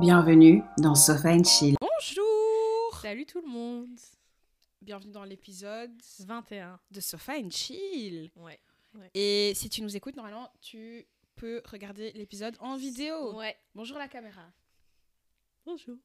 Bienvenue dans Sofa and Chill. Bonjour Salut tout le monde. Bienvenue dans l'épisode 21. de Sofa and Chill. Ouais. Et si tu nous écoutes, normalement, tu peux regarder l'épisode en vidéo. Ouais. Bonjour la caméra. Bonjour.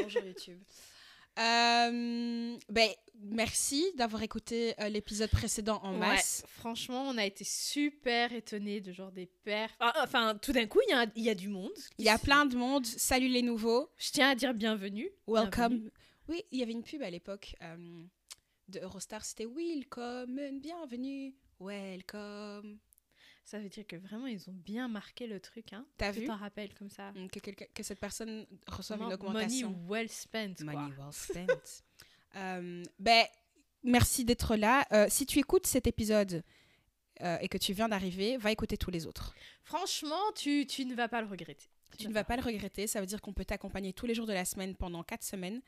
Bonjour YouTube. Euh, ben, merci d'avoir écouté euh, l'épisode précédent en masse. Franchement, on a été super étonnés de genre des pères. Ah, Enfin, tout d'un coup, il y, a y du monde. Il y a plein de monde. Salut les nouveaux. Je tiens à dire bienvenue. Welcome. Bienvenue. Oui, il y avait une pub à l'époque euh, de Eurostar. C'était Welcome, bienvenue, welcome. Ça veut dire que vraiment, ils ont bien marqué le truc. Hein. T'as vu t'en rappelles comme ça. que, quelqu'un- que cette personne reçoive Vraiment, une augmentation. Money well spent. quoi. Money well spent. Euh, ben, merci d'être là. Euh, si tu écoutes cet épisode euh, et que tu viens d'arriver, va écouter tous les autres. Franchement, tu, tu ne vas pas le regretter. Tu ne vas pas le regretter. Ça veut dire qu'on peut t'accompagner tous les jours de la semaine pendant quatre semaines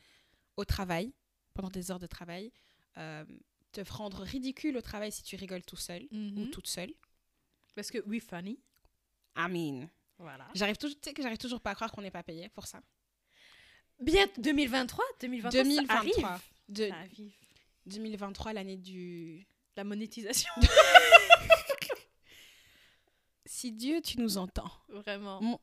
au travail, pendant des heures de travail. Euh, te rendre ridicule au travail si tu rigoles tout seul ou Mhm. toute seule. Parce que oui, funny. I mean, Voilà. j'arrive toujours, tu sais que j'arrive toujours pas à croire qu'on n'est pas payé pour ça. Bien 2023, 2023, 2023. ça arrive. De, Ça arrive. 2023, l'année du. La monétisation. Si Dieu, tu nous entends. Vraiment. Mon-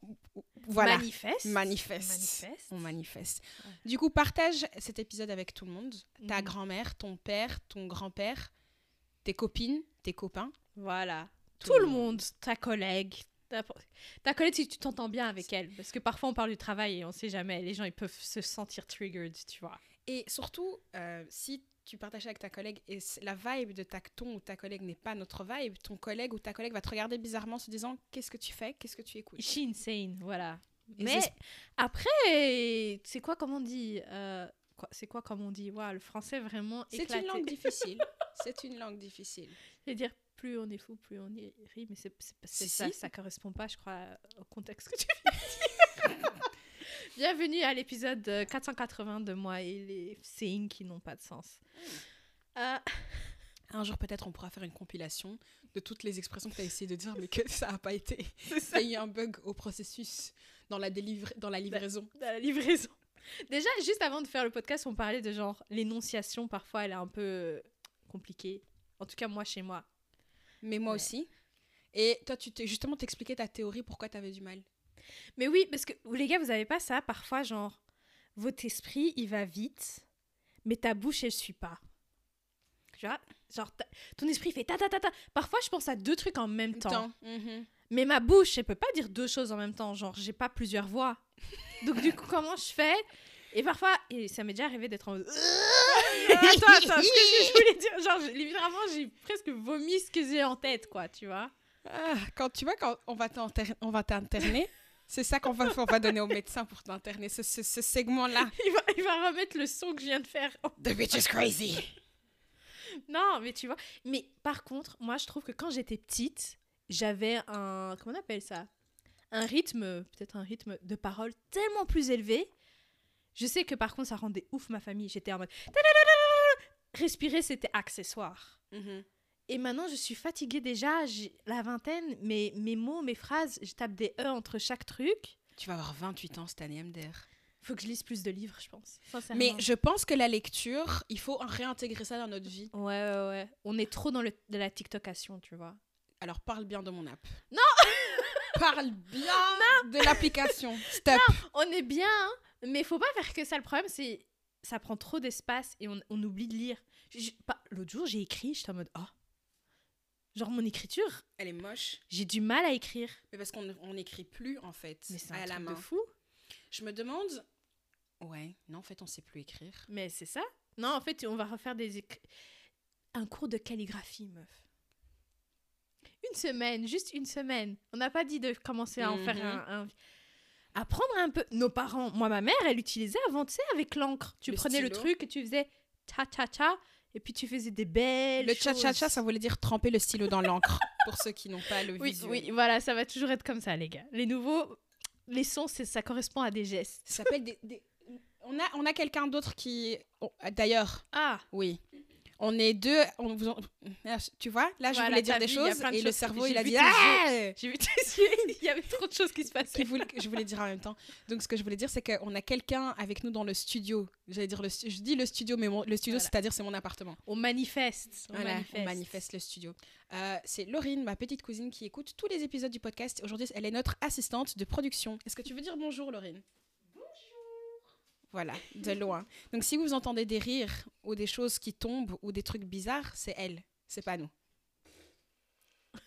Voilà. Manifeste. Manifeste. Manifeste. On manifeste. Ouais. Du coup, partage cet épisode avec tout le monde. Ta Mhm. grand-mère, ton père, ton grand-père, tes copines, tes copains. Voilà. Tout, le monde, ta collègue. Ta, ta collègue, si tu t'entends bien avec elle. Parce que parfois, on parle du travail et on sait jamais. Les gens, ils peuvent se sentir triggered, tu vois. Et surtout, euh, si tu partages avec ta collègue et la vibe de ta, ton ou ta collègue n'est pas notre vibe, ton collègue ou ta collègue va te regarder bizarrement en se disant Qu'est-ce que tu fais? Qu'est-ce que tu écoutes? She insane, voilà. Et Mais c'est- après, c'est quoi comme on dit euh, C'est quoi comme on dit? Waouh, Le français vraiment C'est éclaté. une langue difficile. C'est une langue difficile. C'est-à-dire, plus on est fou, plus on y rit. Mais c'est c'est- c'est Si, ça, si. ça correspond pas, je crois, au contexte que tu viens de dire. Bienvenue à l'épisode euh, 480 de moi et les sayings qui n'ont pas de sens. Euh, Un jour, peut-être, on pourra faire une compilation de toutes les expressions que tu as essayé de dire, mais que ça n'a pas été. Il y a eu un bug au processus, dans la, délivra- dans la livraison. dans la livraison. Déjà, juste avant de faire le podcast, on parlait de genre l'énonciation, parfois elle est un peu euh, compliquée. En tout cas, moi, chez moi. Mais moi Ouais. aussi. Et toi, tu t'es justement t'expliquais ta théorie, pourquoi tu avais du mal. Mais oui, parce que les gars, vous avez pas ça parfois, genre, votre esprit, il va vite, mais ta bouche, elle suit pas. Tu vois? Genre, ta- ton esprit fait ta ta ta ta. Parfois, je pense à deux trucs en même temps. Temps. Mhm. Mais ma bouche, elle peut pas dire deux choses en même temps. Genre, j'ai pas plusieurs voix. Donc, du coup, comment je fais? Et parfois, et ça m'est déjà arrivé d'être en mode. attends, attends, ce que je voulais dire, genre, littéralement, j'ai presque vomi ce que j'ai en tête, quoi, tu vois. Ah, quand tu vois, quand on va t'inter- on va t'interner, c'est ça qu'on va, on va donner au médecin pour t'interner, ce, ce, ce segment-là. Il va, il va remettre le son que je viens de faire. The bitch is crazy. Non, mais tu vois. Mais par contre, moi, je trouve que quand j'étais petite, j'avais un. Comment on appelle ça? Un rythme, peut-être un rythme de parole tellement plus élevé. Je sais que par contre, ça rendait ouf ma famille. J'étais en mode. Respirer, c'était accessoire. Mhm. Et maintenant, je suis fatiguée déjà, j'ai la vingtaine, mes, mes mots, mes phrases, je tape des E entre chaque truc. Tu vas avoir 28 ans cette année, MDR. Faut que je lise plus de livres, je pense. Mais je pense que la lecture, il faut réintégrer ça dans notre vie. Ouais, ouais, ouais. On est trop dans le, de la TikTokation, tu vois. Alors parle bien de mon app. Non Parle bien de l'application. Stop. On est bien, hein, mais faut pas faire que ça. Le problème, c'est ça prend trop d'espace et on, on oublie de lire. L'autre jour, j'ai écrit, j'étais en mode oh. Genre mon écriture, Elle est moche. j'ai du mal à écrire. Mais parce qu'on on n'écrit plus, en fait, Mais c'est un à la truc main. de fou. Je me demande... Ouais, non, en fait, on sait plus écrire. Mais c'est ça. Non, en fait, on va refaire des un cours de calligraphie, meuf. Une semaine, juste une semaine. On n'a pas dit de commencer à en faire Mhm. un, un- Apprendre un peu. Nos parents, moi, ma mère, elle utilisait avant, tu sais, avec l'encre. Tu Le prenais le truc et tu faisais ta-ta-ta, et puis tu faisais des belles Le cha-cha-cha, ça voulait dire tremper le stylo dans l'encre, pour ceux qui n'ont pas le Oui, visuel. oui, voilà, ça va toujours être comme ça, les gars. Les nouveaux, les sons, ça correspond à des gestes. Ça s'appelle des... des- On a, on a quelqu'un d'autre qui... oh, D'ailleurs, Ah, oui. On est deux. On vous en- Tu vois, là, je Voilà, voulais dire des vu, choses de et le cerveau, il a dit Ah J'ai vu tes yeux, il y avait trop de choses qui se passaient. voulait- je voulais dire en même temps. Donc, ce que je voulais dire, c'est qu'on a quelqu'un avec nous dans le studio. J'allais dire le je dis le studio, mais mon- le studio, Voilà. c'est-à-dire c'est mon appartement. On manifeste. On Voilà, manifeste. on manifeste le studio. Euh, c'est Laurine, ma petite cousine, qui écoute tous les épisodes du podcast. Aujourd'hui, elle est notre assistante de production. Est-ce que tu veux dire bonjour, Laurine? Voilà, de loin. Donc, si vous entendez des rires ou des choses qui tombent ou des trucs bizarres, c'est elle, c'est pas nous.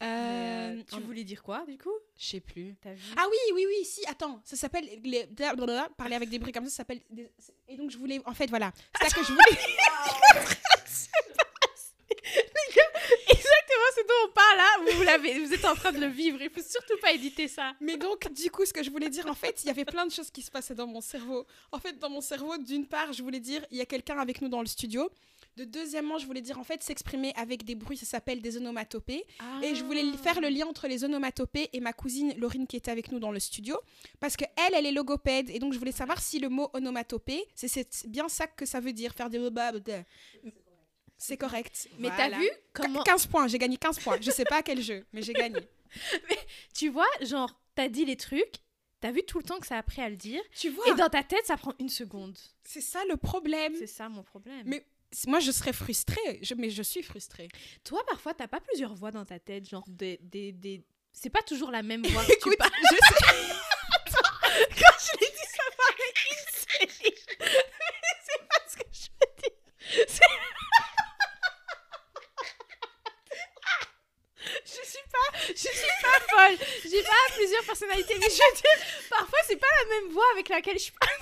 Euh, euh, tu voulais dire quoi, du coup? Je sais plus. Ah oui, oui, oui, si, attends, ça s'appelle les... blablabla, parler avec des bruits comme ça, ça s'appelle des- et donc je voulais en fait voilà, c'est ça que je voulais Exactement ce dont on parle là, vous, vous l'avez, vous êtes en train de le vivre, il faut surtout pas éditer ça. Mais donc du coup ce que je voulais dire en fait, il y avait plein de choses qui se passaient dans mon cerveau. En fait, dans mon cerveau, d'une part, je voulais dire il y a quelqu'un avec nous dans le studio. De deuxièmement, je voulais dire en fait s'exprimer avec des bruits, ça s'appelle des onomatopées. Et je voulais faire le lien entre les onomatopées et ma cousine Laurine qui était avec nous dans le studio. Parce que elle, elle est logopède. Et donc, je voulais savoir si le mot onomatopée, c'est- c'est bien ça que ça veut dire, faire des... C'est correct. Mais Voilà. t'as vu comment 15 points, j'ai gagné 15 points. Je sais pas à quel jeu, mais j'ai gagné. Tu vois, genre, t'as dit les trucs, t'as vu tout le temps que ça a pris à le dire, Tu vois, et dans ta tête, ça prend une seconde. c'est ça le problème. C'est ça mon problème. Mais moi, je serais frustrée. Je, mais je suis frustrée. toi, parfois, t'as pas plusieurs voix dans ta tête, genre des. des, des... C'est pas toujours la même voix que tu Écoute, parles. je sais. Quand je l'ai dit, ça paraît insane. Mais c'est pas ce que je veux dire. C'est- Je suis pas, je suis pas folle. J'ai pas plusieurs personnalités, mais je veux dire, parfois c'est pas la même voix avec laquelle je parle.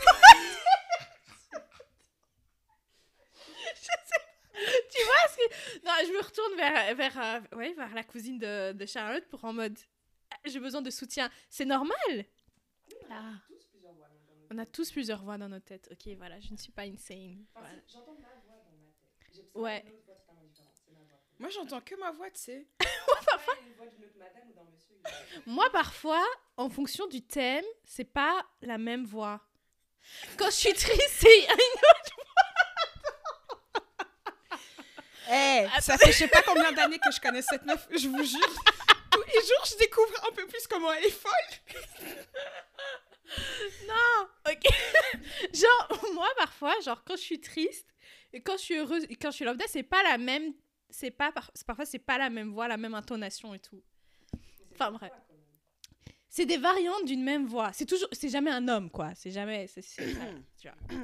Je sais- Tu vois ce que Non, je me retourne vers vers euh, ouais, vers la cousine de, de Charlotte pour en mode ah, j'ai besoin de soutien. C'est normal. Ah. On a tous plusieurs voix dans notre tête. Ok, voilà, je ne suis pas insane. Voilà. Ouais. Moi, j'entends que ma voix, tu sais. Moi, parfois, en fonction du thème, c'est pas la même voix. Quand je suis triste, c'est Eh, ça fait je sais pas combien d'années que je connais cette meuf, je vous jure. Tous les jours, je découvre un peu plus comment elle est folle. non. Ok. genre moi, parfois, genre quand je suis triste et quand je suis heureuse et quand je suis lambda, c'est pas la même. C'est pas par- parfois c'est pas la même voix, la même intonation et tout. Enfin bref. C'est des variantes d'une même voix. C'est toujours, c'est jamais un homme quoi. C'est jamais, c'est c'est ça, tu vois.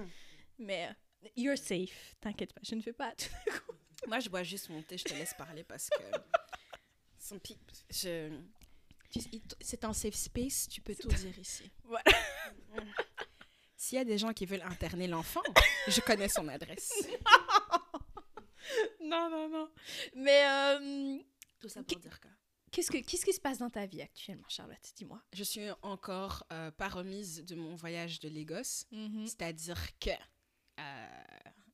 Mais you're safe. T'inquiète pas, je ne fais pas. tout coup. Moi, je bois juste mon thé, je te laisse parler parce que. Je... C'est un safe space, tu peux tout dire ici. Voilà. S'il y a des gens qui veulent interner l'enfant, je connais son adresse. non non non. Mais euh, Tout ça pour dire que. qu'est-ce que qu'est-ce qui se passe dans ta vie actuellement, Charlotte? Dis-moi. Je suis encore euh, pas remise de mon voyage de Lagos. Mm. C'est-à-dire que. euh,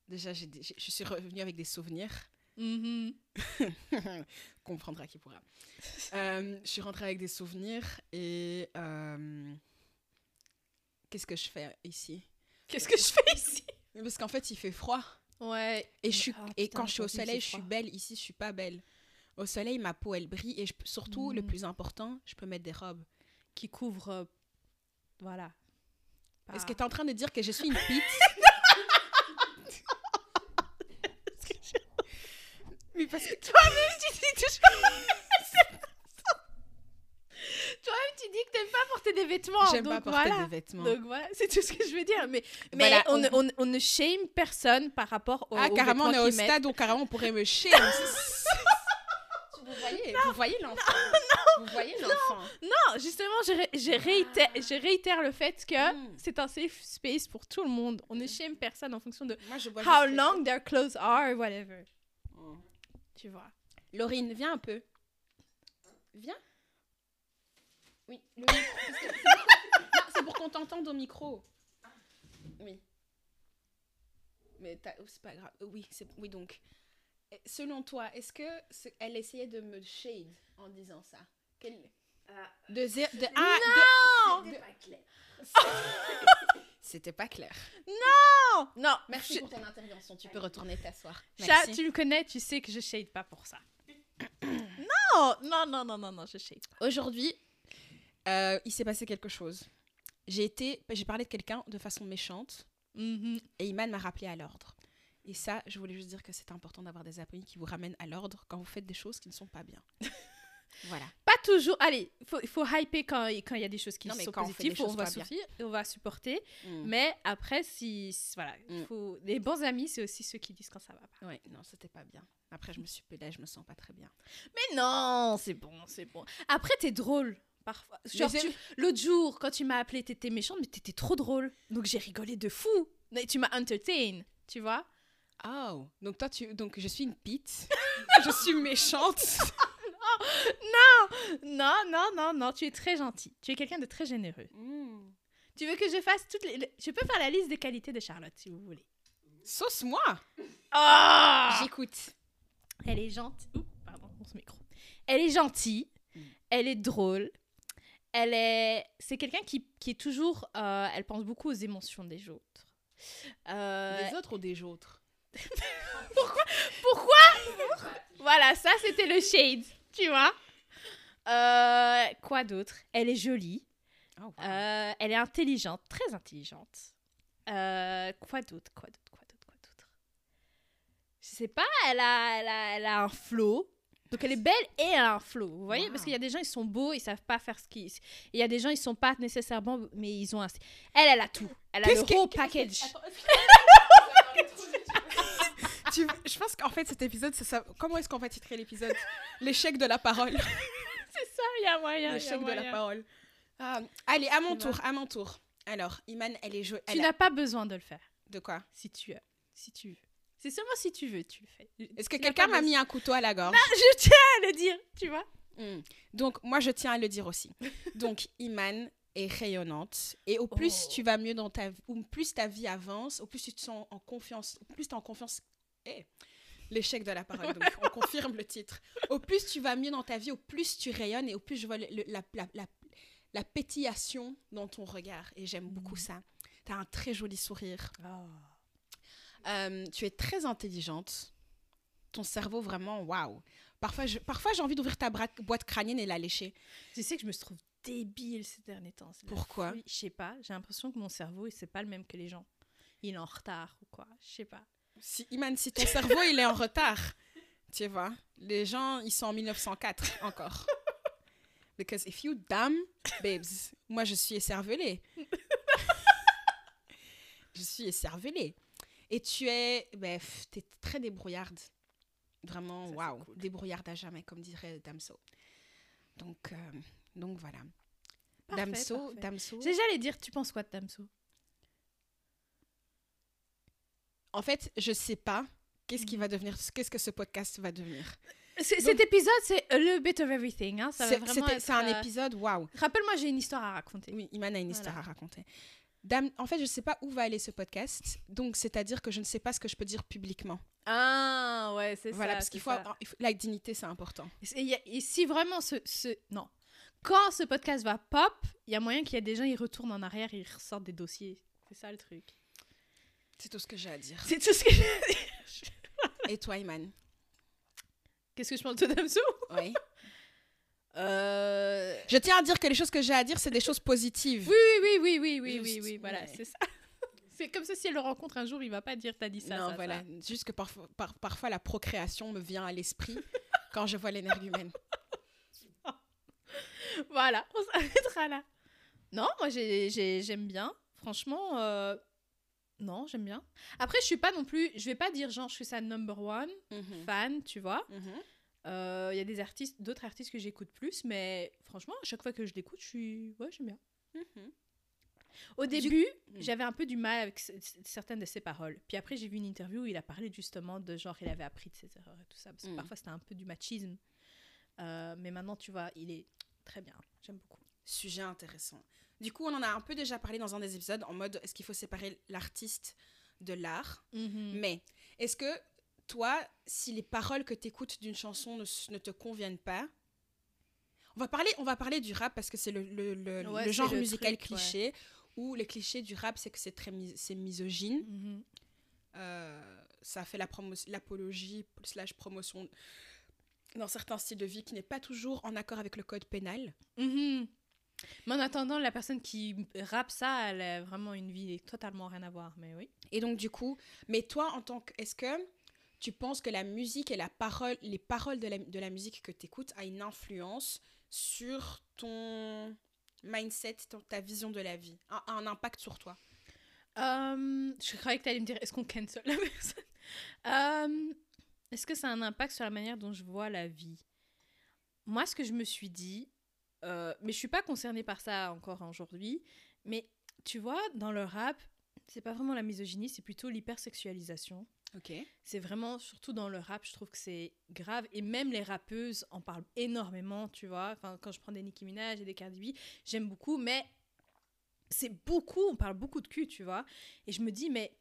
déjà, j'ai je suis revenue avec des souvenirs. Mhm. comprendra qui pourra. Euh, je suis rentrée avec des souvenirs et euh, qu'est-ce que je fais ici? Qu'est-ce que je fais ici? Parce qu'en fait, il fait froid Ouais. et, je suis, Ah, et putain, quand je suis au soleil, je suis belle. Ici, je suis pas belle. Au soleil, ma peau, elle brille et je, surtout, le Mhm. plus important, je peux mettre des robes. qui couvre. euh, voilà. Est-ce que tu es en train de dire que je suis une pite Mais parce que Toi-même, tu dis toujours. Toi-même, tu dis que t'aimes pas porter des vêtements. j'aime pas porter voilà. des vêtements. Donc voilà, c'est tout ce que je veux dire. Mais, mais Voilà, on, on- ne- on, on ne shame personne par rapport au, ah, aux carrément, on est au stade où carrément on pourrait me shame. vous voyez, vous voyez l'enfant. Vous voyez l'enfant. Non, justement, je, ré- je réitère, je réitère le fait que Mm. c'est un safe space pour tout le monde. On ne shame personne en fonction de Moi, je how long their clothes are, whatever. Mm. Tu vois. Laurine, viens un peu. Viens. Oui, le micro. c'est pour qu'on- Non, C'est pour qu'on t'entende au micro. Oui. Mais t'as- oh, c'est pas grave. Oui, c'est oui donc. Selon toi, est-ce que elle essayait de me shade en disant ça? Quel- De zé- de ah, de- Non de- C'était pas clair. Non, non, Merci Je- pour ton intervention. Tu peux retourner t'asseoir. Chat, tu me connais, tu sais que je shade pas pour ça. non, non, non, non, non, non, je shade. Aujourd'hui, euh, il s'est passé quelque chose. J'ai été, j'ai parlé de quelqu'un de façon méchante Mhm. et Iman m'a rappelé à l'ordre. Et ça, je voulais juste dire que c'est important d'avoir des amis qui vous ramènent à l'ordre quand vous faites des choses qui ne sont pas bien. voilà. Pas toujours. Allez, il faut, hyper quand quand il y a des choses qui Non, sont quand on fait des positives, on choses va souffrir on va supporter. Mm. Mais après, si voilà, il Mm. faut les bons amis, c'est aussi ceux qui disent quand ça va pas. Ouais, non, c'était pas bien. Après, je me suis pelée, je me sens pas très bien. Mais non, c'est bon, c'est bon. Après, t'es drôle. Parfois. Genre, Mais tu- l'autre jour, quand tu m'as appelé, t'étais méchante, mais t'étais trop drôle. Donc j'ai rigolé de fou. Tu m'as entertain, tu vois. Oh, donc toi, tu, donc je suis une pite. je suis méchante. Non, non, non, non, tu es très gentil. Tu es quelqu'un de très généreux. Mm. Tu veux que je fasse toutes les. le- Je peux faire la liste des qualités de Charlotte, si vous voulez. Sauce-moi. Ah J'écoute. Elle est gentille. Ouh, pardon, mon micro. Elle est gentille. Mm. Elle est drôle. Elle est. C'est quelqu'un qui, qui est toujours. euh, elle pense beaucoup aux émotions des autres. Euh, Des autres ou des autres? Voilà, ça c'était le shade, tu vois. Euh, quoi d'autre? Elle est jolie. Oh, wow. Elle est intelligente, très intelligente. Quoi d'autre Quoi d'autre Quoi d'autre Quoi d'autre? Je sais pas, elle a, elle a, elle a un flow. Donc elle est belle et elle a un flow, vous voyez? Wow. Parce qu'il y a des gens, ils sont beaux, ils savent pas faire ce qu'ils... et Il y a des gens, ils sont pas nécessairement... Mais ils ont un... Elle, elle a tout. Elle a le qu'est-ce package. Tu- je pense qu'en fait, cet épisode, c'est ça. Comment est-ce qu'on va titrer l'épisode? L'échec de la parole. C'est ça, il y a moyen. L'échec de la parole. Ah, allez, à mon tour, à mon tour. Alors, Iman, elle est jolie. Tu n'as pas besoin de le faire. De quoi? Si tu. Si tu. C'est seulement si tu veux, tu le fais. Est-ce que quelqu'un m'a mis un couteau à la gorge Je tiens à le dire, tu vois. Hmm. Donc, moi, je tiens à le dire aussi. Donc, Iman est rayonnante. Et au plus Oh. tu vas mieux dans ta vie, ou plus ta vie avance, au plus tu te sens en confiance, au plus tu es en confiance. Eh, L'échec de la parole, donc on confirme le titre. Au plus tu vas mieux dans ta vie, au plus tu rayonnes et au plus je vois le- le- la, la, la, la pétillation dans ton regard. Et j'aime beaucoup Mhm. ça. Tu as un très joli sourire. Euh, tu es très intelligente. Ton cerveau, vraiment, waouh. Parfois, je- parfois j'ai envie d'ouvrir ta boîte crânienne et la lécher. Tu sais que je me trouve débile ces derniers temps. Pourquoi. Je sais pas. J'ai l'impression que mon cerveau, c'est pas le même que les gens. Il est en retard ou quoi. Je sais pas. Si, Iman, si ton cerveau, il est en retard, tu vois, les gens, ils sont en 1904 encore. Because if you dumb, babes, moi, je suis écervelée. je suis écervelée. Et tu es, bref, tu es très débrouillarde. Vraiment, waouh, cool. débrouillarde à jamais, comme dirait Damso. Donc, euh, donc voilà. Parfait, Damso, parfait. Damso. J'allais dire, tu penses quoi de Damso? En fait, je sais pas qu'est-ce qui va devenir, qu'est-ce que ce podcast va devenir. Donc- Cet épisode, c'est a little bit of everything. Hein. Ça va C'est vraiment un euh, épisode, waouh. Rappelle-moi, j'ai une histoire à raconter. Oui, Iman a une Voilà. histoire à raconter. Dame, en fait, je ne sais pas où va aller ce podcast, donc c'est-à-dire que je ne sais pas ce que je peux dire publiquement. Ah, ouais, c'est Voilà, ça. parce qu'il faut, la dignité, c'est important. Et, a- si vraiment ce, ce- Non. Quand ce podcast va pop, il y a moyen qu'il y ait des gens, ils retournent en arrière et ils ressortent des dossiers. C'est ça le truc. C'est tout ce que j'ai à dire. C'est tout ce que j'ai. Et toi, Iman? Qu'est-ce que je pense de Damso? Oui. Euh... Je tiens à dire que les choses que j'ai à dire, c'est des choses positives. Oui, oui, oui, oui, oui, oui, oui, voilà, c'est ça. C'est comme ça, si elle le rencontre un jour, il va pas dire t'as dit ça. non, ça, voilà. ça. Juste que parfois, par- parfois, la procréation me vient à l'esprit quand je vois l'énergumène. Voilà, on s'arrêtera là. Non, moi j'ai- j'ai- j'aime bien. Franchement, euh, non, j'aime bien. Après, je suis pas non plus. Je vais pas dire genre je suis sa number one Mhm. fan, tu vois. Mhm. Il y a des artistes, d'autres artistes que j'écoute plus, mais franchement, à chaque fois que je l'écoute, je suis. Ouais, j'aime bien. Mhm. Au début, Mm. j'avais un peu du mal avec c- certaines de ses paroles. Puis après, j'ai vu une interview où il a parlé justement de genre, il avait appris de ses erreurs et tout ça. Parce que Mm. parfois, c'était un peu du machisme. Euh, mais maintenant, tu vois, il est très bien. J'aime beaucoup. Sujet intéressant. Du coup, on en a un peu déjà parlé dans un des épisodes en mode est-ce qu'il faut séparer l'artiste de l'art? Mm. Mais est-ce que toi, si les paroles que tu écoutes d'une chanson ne, te conviennent pas, on va parler, on va parler du rap parce que c'est le, le- le- Ouais, le c'est genre musical truc, ouais. cliché où les clichés du rap, c'est que c'est très c'est misogyne. Mhm. Euh, ça fait la l'apologie slash promotion dans certains styles de vie qui n'est pas toujours en accord avec le code pénal. Mhm. Mais en attendant, la personne qui rappe ça, elle a vraiment une vie totalement rien à voir. Mais oui. Et donc, du coup, mais toi, en tant que. Est-ce que tu penses que la musique et la parole, les paroles de la, de la musique que tu écoutes a une influence sur ton mindset, ta vision de la vie, a, a un impact sur toi? Euh, je croyais que tu allais me dire est-ce qu'on cancel la personne? Euh, Est-ce que ça a un impact sur la manière dont je vois la vie? Moi, ce que je me suis dit, euh, mais je suis pas concernée par ça encore aujourd'hui, mais tu vois, dans le rap, c'est pas vraiment la misogynie, c'est plutôt l'hypersexualisation. Ok. C'est vraiment, surtout dans le rap, je trouve que c'est grave. Et même les rappeuses en parlent énormément, tu vois. Enfin, quand je prends des Nicki Minaj et des Cardi B, j'aime beaucoup, mais c'est beaucoup, on parle beaucoup de cul, tu vois. Et je me dis, mais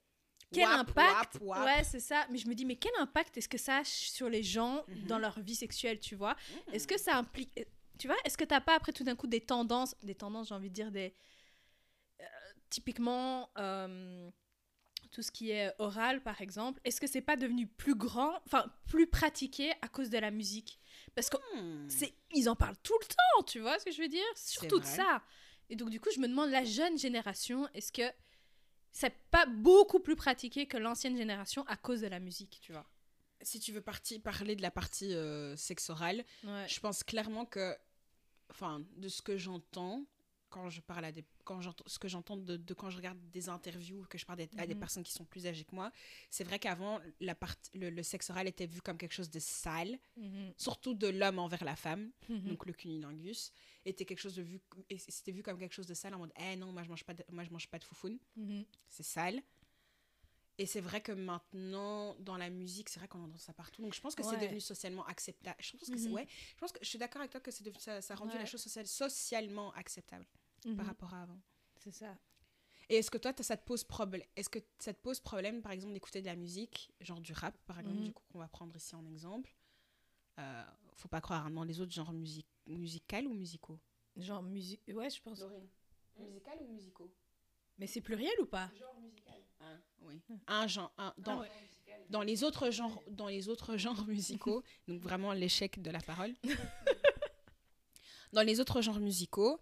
quel Wap, impact wap, wap. Ouais, c'est ça. Mais je me dis, mais quel impact est-ce que ça a sur les gens Mhm. dans leur vie sexuelle, tu vois? Est-ce que ça implique. Tu vois, est-ce que t'as pas après tout d'un coup des tendances, des tendances, j'ai envie de dire, des. euh, typiquement, euh, tout ce qui est oral, par exemple, est-ce que c'est pas devenu plus grand, enfin, plus pratiqué à cause de la musique? Parce que Hmm. c'est, ils en parlent tout le temps, tu vois ce que je veux dire? Surtout de ça. Et donc, du coup, je me demande, la jeune génération, est-ce que c'est pas beaucoup plus pratiqué que l'ancienne génération à cause de la musique, tu vois? Si tu veux parler de la partie euh, sexe Ouais. je pense clairement que, enfin, de ce que j'entends quand je parle à des, quand ce que j'entends de, de quand je regarde des interviews, que je parle des- à des Mhm. personnes qui sont plus âgées que moi, c'est vrai qu'avant le, le sexe oral était vu comme quelque chose de sale, Mhm. surtout de l'homme envers la femme, Mhm. donc le cunilingus était quelque chose de vu, c'était vu comme quelque chose de sale en mode, eh non, moi je mange pas, de, moi je mange pas de foufoune, c'est sale. Et c'est vrai que maintenant, dans la musique, c'est vrai qu'on entend ça partout. Donc je pense que c'est devenu socialement acceptable. Je pense que c'est, Mhm. ouais, je pense que je suis d'accord avec toi que c'est ça, ça a rendu Ouais. la chose sociale, socialement acceptable par Mhm. rapport à avant. C'est ça. Et est-ce que toi, ça te pose problème Est-ce que ça te pose problème, par exemple, d'écouter de la musique, genre du rap, par exemple, Mhm. du coup, qu'on va prendre ici en exemple Euh, Faut pas croire hein, dans les autres genres music musicaux ou musicaux? Genre musique. Ouais, je pense. musical ou musicaux? Mais c'est pluriel ou pas? Genre musical. oui. Un genre, un, dans, Ah ouais. dans les autres genres, dans les autres genres musicaux, donc vraiment l'échec de la parole. dans les autres genres musicaux,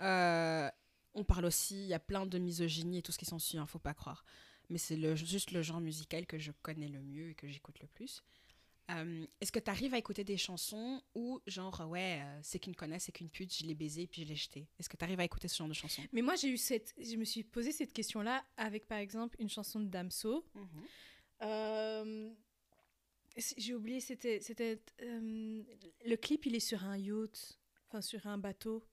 euh, on parle aussi, il y a plein de misogynie et tout ce qui s'ensuit, hein, faut pas croire. Mais c'est le, juste le genre musical que je connais le mieux et que j'écoute le plus. Euh, Est-ce que tu arrives à écouter des chansons où, genre, ouais, euh, c'est qu'une connasse, c'est qu'une pute, je l'ai baisé puis je l'ai jeté Est-ce que tu arrives à écouter ce genre de chansons? Mais moi, j'ai eu cette. Je me suis posé cette question-là avec, par exemple, une chanson de Damso. Euh, c'est- J'ai oublié, c'était. c'était le clip, il est sur un yacht, enfin sur un bateau.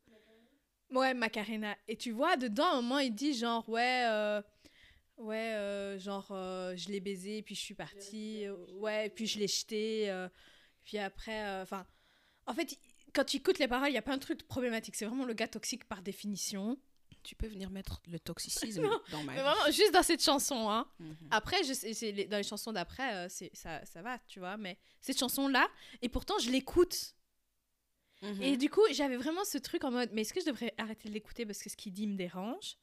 Ouais, Macarena. Et tu vois, dedans, à un moment, il dit genre, ouais, euh, ouais, euh, genre, euh, je l'ai baisé, puis je suis partie, euh, ouais, puis je l'ai jeté, euh, puis après, euh, enfin, en fait, quand tu écoutes les paroles, il y a plein de trucs problématiques. C'est vraiment le gars toxique par définition. Tu peux venir mettre le toxicisme Non, dans ma Mais vie. vraiment, juste dans cette chanson, hein. Mhm. Après, je sais, dans les chansons d'après, euh, c'est ça, ça va, tu vois. Mais cette chanson-là, et pourtant, je l'écoute. Mhm. Et du coup, j'avais vraiment ce truc en mode, mais est-ce que je devrais arrêter de l'écouter parce que ce qu'il dit me dérange?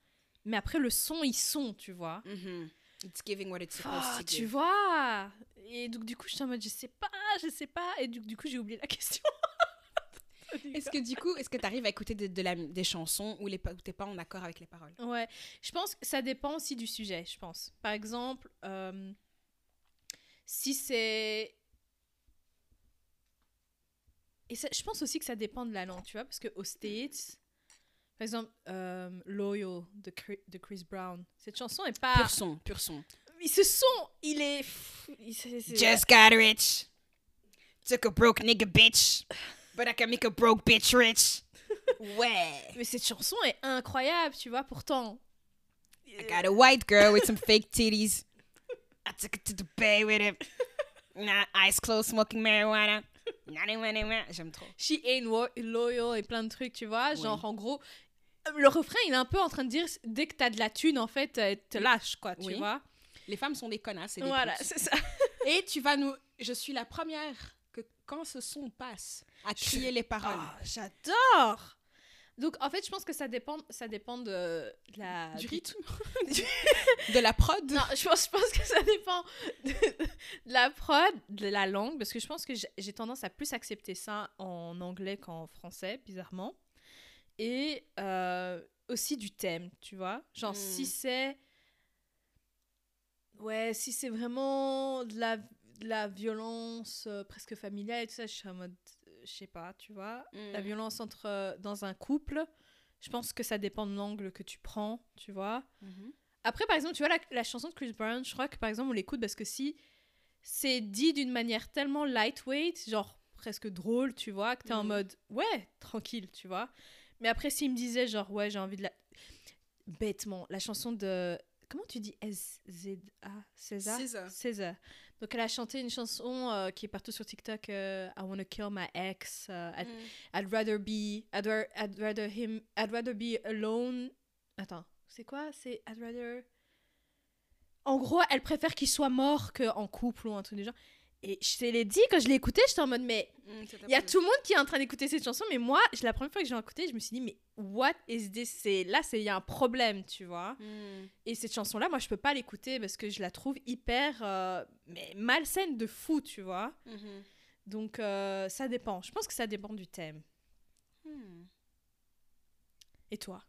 Mais après, le son, ils sont, tu vois. Mhm. It's giving what it's supposed Ah, to tu give. vois Et donc, du coup, je suis en mode, je sais pas, je sais pas. Et du, du coup, j'ai oublié la question. Est-ce que du coup, est-ce que tu arrives à écouter de, de la- des chansons où, les, t'es pas en accord avec les paroles? Ouais, je pense que ça dépend aussi du sujet, je pense. Par exemple, euh, si c'est... Et ça- je pense aussi que ça dépend de la langue, tu vois, parce qu'aux States, par exemple, euh, Loyal de, de Chris Brown, cette chanson est pas... Pur son, pur son. Mais ce son, il est... Just got rich. Took a broke nigga bitch. But I can make a broke bitch rich. Ouais. Mais cette chanson est incroyable, tu vois, pourtant... I got a white girl with some fake titties. I took it to the bay with it. Nah, eyes closed, smoking marijuana. J'aime trop. She ain't loyal et plein de trucs, tu vois. Oui. Genre, en gros, euh, le refrain, il est un peu en train de dire dès que t'as de la thune, en fait, euh, te lâche, quoi, tu Oui. vois. Les femmes sont des connasses et des Voilà, c'est ça. Et tu vas nous. Je suis la première que quand ce son passe, à crier les paroles. Ah, J'adore. Donc, en fait, je pense que ça dépend, ça dépend de la... Du rythme De la prod Non, je pense, je pense que ça dépend de, de la prod, de la langue, parce que je pense que j'ai- tendance à plus accepter ça en anglais qu'en français, bizarrement. Et euh, aussi du thème, tu vois. Genre, Mm. si c'est... Ouais, si c'est vraiment de la, de la violence euh, presque familiale et tout ça, je suis en mode... Je sais pas, tu vois. La Mm. violence entre, euh, dans un couple, je pense que ça dépend de l'angle que tu prends, tu vois. Mhm. Après, par exemple, tu vois, la, la chanson de Chris Brown, je crois que par exemple, on l'écoute parce que si c'est dit d'une manière tellement lightweight, genre presque drôle, tu vois, que t'es en Mhm. mode ouais, tranquille, tu vois. Mais après, s'il me disait genre ouais, j'ai envie de la. Bêtement, la chanson de. Comment tu dis S-Z-A César César. Donc, elle a chanté une chanson euh, qui est partout sur TikTok euh, I wanna kill my ex. euh, I'd, Mm. I'd rather be. I'd, ra- I'd rather him. I'd rather be alone. Attends, c'est quoi? C'est I'd rather. En gros, elle préfère qu'il soit mort qu'en couple ou un truc du genre. Et je te l'ai dit, quand je l'ai écouté, j'étais en mode, mais Mm, il y a tout le monde qui est en train d'écouter cette chanson, mais moi, la première fois que j'ai écouté, je me suis dit, mais what is this? Là, il y a un problème, tu vois. Mm. Et cette chanson-là, moi, je peux pas l'écouter parce que je la trouve hyper euh, mais malsaine de fou, tu vois. Mhm. Donc, euh, ça dépend. Je pense que ça dépend du thème. Hmm. Et toi?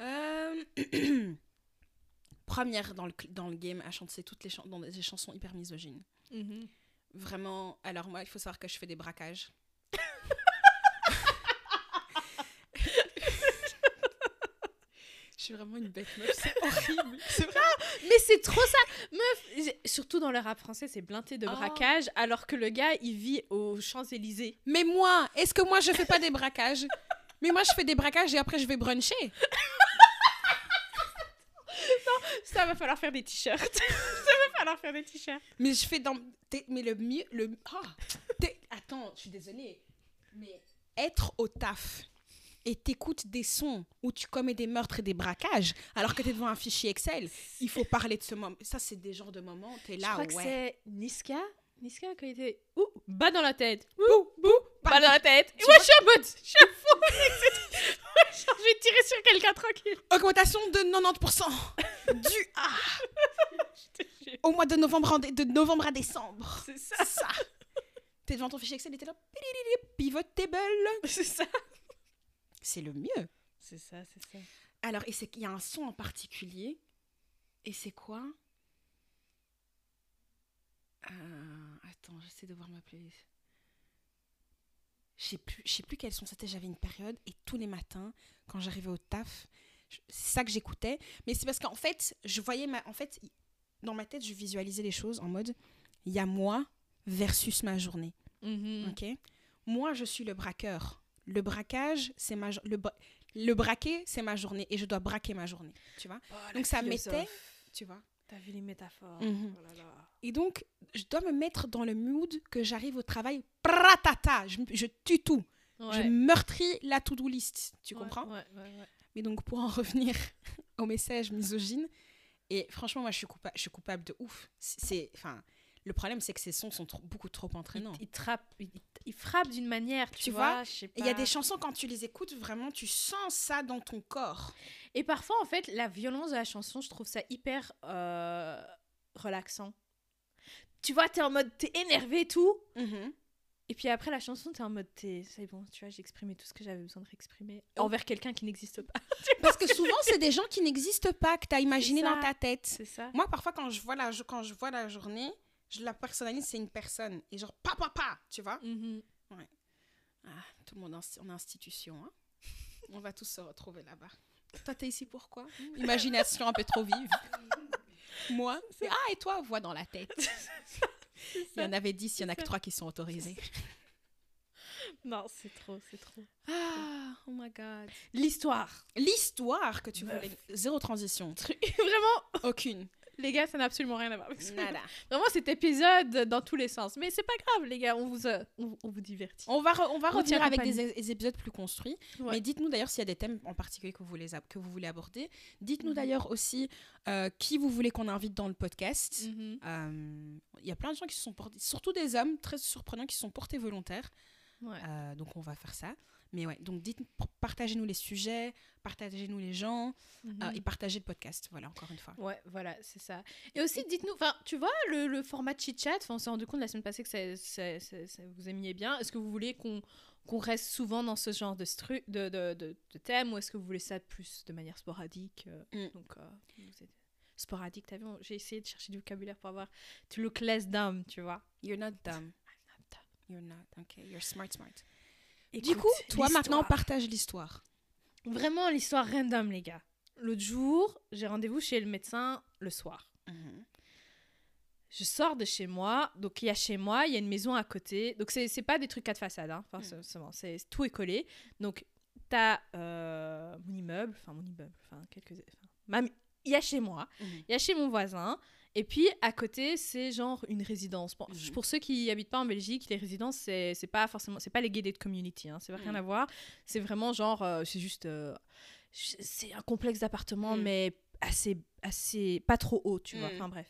Euh, Première dans le, dans le game à chanter toutes les, chan- dans des chansons hyper misogynes. Vraiment, alors moi, il faut savoir que je fais des braquages. je suis vraiment une bête meuf, c'est horrible. C'est vrai. Mais c'est trop ça Meuf Surtout dans le rap français, c'est blindé de Oh. braquage, alors que le gars, il vit aux Champs-Élysées. Mais moi, est-ce que moi je fais pas des braquages? Mais moi je fais des braquages et après je vais bruncher. Ça va falloir faire des t-shirts. ça va falloir faire des t-shirts. Mais je fais dans. Mais le mieux. Le... ah, Attends, je suis désolée. Mais être au taf et t'écoutes des sons où tu commets des meurtres et des braquages alors que t'es devant un fichier Excel, il faut parler de ce moment. Ça, c'est des genres de moments, t'es Je là, crois que ouais. c'est Niska. Niska, quand il était. Ouh, bas dans la tête. Bouh, bouh, Bas dans la tête. Et vois- je suis en mode. Je suis à Je vais tirer sur quelqu'un tranquille. Augmentation de 90% du ah, au mois de novembre, de novembre à décembre. C'est ça. Ça. T'es devant ton fichier Excel et t'es là. Pivot table. C'est ça. C'est le mieux. C'est ça, c'est ça. Alors, et c'est qu'il y a un son en particulier. Et c'est quoi? Euh, Attends, j'essaie de voir ma playlist. Je sais plus, je sais plus quel son c'était. J'avais une période et tous les matins, quand j'arrivais au taf, c'est ça que j'écoutais. Mais c'est parce qu'en fait, je voyais ma, en fait, dans ma tête, je visualisais les choses en mode, il y a moi versus ma journée. Mhm. Ok? Moi, je suis le braqueur. Le braquage, c'est ma le, bra- le braquer, c'est ma journée et je dois braquer ma journée. Tu vois? Donc, ça mettait- Tu vois? T'as vu les métaphores. Mhm. Oh là là. Et donc, je dois me mettre dans le mood que j'arrive au travail. Pratata, je, je tue tout. Je meurtris la to-do list. Tu Ouais, comprends? ouais. Mais donc, pour en revenir au message misogyne, et franchement, moi, je suis, coupa- je suis coupable de ouf. C'est, c'est- enfin, le problème, c'est que ces sons sont trop- beaucoup trop entraînants. Il, il trappe, il, il frappe d'une manière, tu, Tu vois. il y a des chansons, quand tu les écoutes, vraiment, tu sens ça dans ton corps. Et parfois, en fait, la violence de la chanson, je trouve ça hyper euh, relaxant. Tu vois, t'es en mode, t'es énervé et tout. Et puis après la chanson, t'es en mode, t'es, c'est bon, tu vois, j'ai exprimé tout ce que j'avais besoin d'exprimer Oh. envers quelqu'un qui n'existe pas. Parce que souvent, c'est des gens qui n'existent pas, que tu as imaginé dans ta tête. C'est ça. Moi, parfois, quand je vois la, quand je vois la journée, je la personnalise, c'est une personne. Et genre, pa, pa, pa, tu vois? Mhm. Ah, Tout le monde en, en institution. hein. On va tous se retrouver là-bas. Toi, t'es ici pourquoi Imagination un peu trop vive. Moi? C'est Ah, et toi Voix dans la tête. Il y en avait 10, il y en a que 3 qui sont autorisés. Non, c'est trop, c'est trop. Ah, oh my god. L'histoire. L'histoire que tu Meuf. voulais. Zéro transition. Vraiment, Aucune. Les gars, ça n'a absolument rien à voir avec ça. Nada. Vraiment, cet épisode dans tous les sens. Mais c'est pas grave, les gars, on vous, euh, on, on vous divertit. On va, on va revenir avec des, des épisodes plus construits. Ouais. Mais dites-nous d'ailleurs s'il y a des thèmes en particulier que vous voulez, que vous voulez aborder. Dites-nous Mhm. d'ailleurs aussi euh, qui vous voulez qu'on invite dans le podcast. Mhm. Euh, Il y a plein de gens qui se sont portés, surtout des hommes très surprenants qui se sont portés volontaires. Ouais. Donc on va faire ça. Mais ouais, donc dites, partagez-nous les sujets, partagez-nous les gens Mhm. euh, et partagez le podcast. Voilà, encore une fois. Ouais, voilà, c'est ça. Et aussi, dites-nous, enfin, tu vois, le, le format chit-chat, on s'est rendu compte la semaine passée que ça, ça- ça- ça vous aimiez bien. Est-ce que vous voulez qu'on qu'on reste souvent dans ce genre de, stru de, de, de, de thème ou est-ce que vous voulez ça plus de manière sporadique euh, Mm. Donc, euh, vous êtes sporadique, t'as vu J'ai essayé de chercher du vocabulaire pour avoir to look less dumb, tu vois. You're not dumb. You're not. Okay, you're smart, smart. Du Écoute, coup, toi maintenant, partage l'histoire. Vraiment l'histoire random, les gars. L'autre jour, j'ai rendez-vous chez le médecin le soir. Je sors de chez moi, donc il y a chez moi, il y a une maison à côté. Donc c'est c'est pas des trucs quatre façades, hein, Mm. forcément, c'est tout est collé. Donc t'as euh, mon immeuble, enfin mon immeuble, enfin quelques, enfin, il y a chez moi, Mhm. il y a chez mon voisin, et puis à côté c'est genre une résidence. Bon, Mhm. Pour ceux qui habitent pas en Belgique, les résidences c'est c'est pas forcément, c'est pas les gated community, hein, ça n'a rien Mhm. à voir. C'est vraiment genre, euh, c'est juste, euh, c'est un complexe d'appartements, Mhm. mais assez, assez, pas trop haut, tu vois. Enfin bref.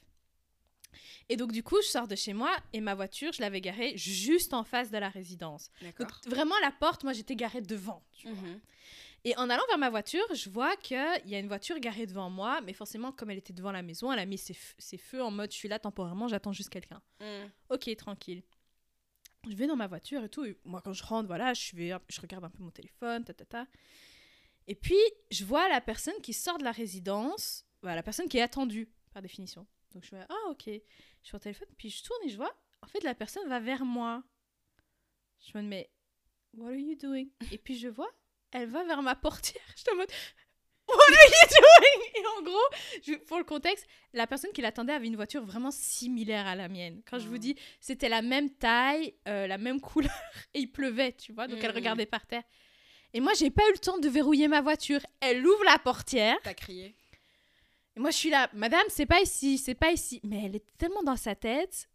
Et donc, du coup, je sors de chez moi et ma voiture, je l'avais garée juste en face de la résidence. Donc, vraiment, la porte, moi, j'étais garée devant. tu vois. Et en allant vers ma voiture, je vois qu'il y a une voiture garée devant moi, mais forcément, comme elle était devant la maison, elle a mis ses, feux en mode je suis là temporairement, j'attends juste quelqu'un. Mhm. Ok, tranquille. Je vais dans ma voiture et tout. et moi, quand je rentre, voilà, je, vais, je regarde un peu mon téléphone, ta, ta, ta. Et puis, je vois la personne qui sort de la résidence, voilà, la personne qui est attendue, par définition. Donc, je fais, ah, ok. Je suis au téléphone, puis je tourne et je vois, en fait, la personne va vers moi. Je me dis, mais, what are you doing? Et puis, je vois, elle va vers ma portière. Je suis en mode, what are you doing? Et en gros, pour le contexte, la personne qui l'attendait avait une voiture vraiment similaire à la mienne. Quand je vous Ah. dis, c'était la même taille, euh, la même couleur, et il pleuvait, tu vois, donc elle Mhm. regardait par terre. Et moi, j'ai pas eu le temps de verrouiller ma voiture. Elle ouvre la portière, T'as crié. et moi, je suis là, madame, c'est pas ici, c'est pas ici. Mais elle est tellement dans sa tête.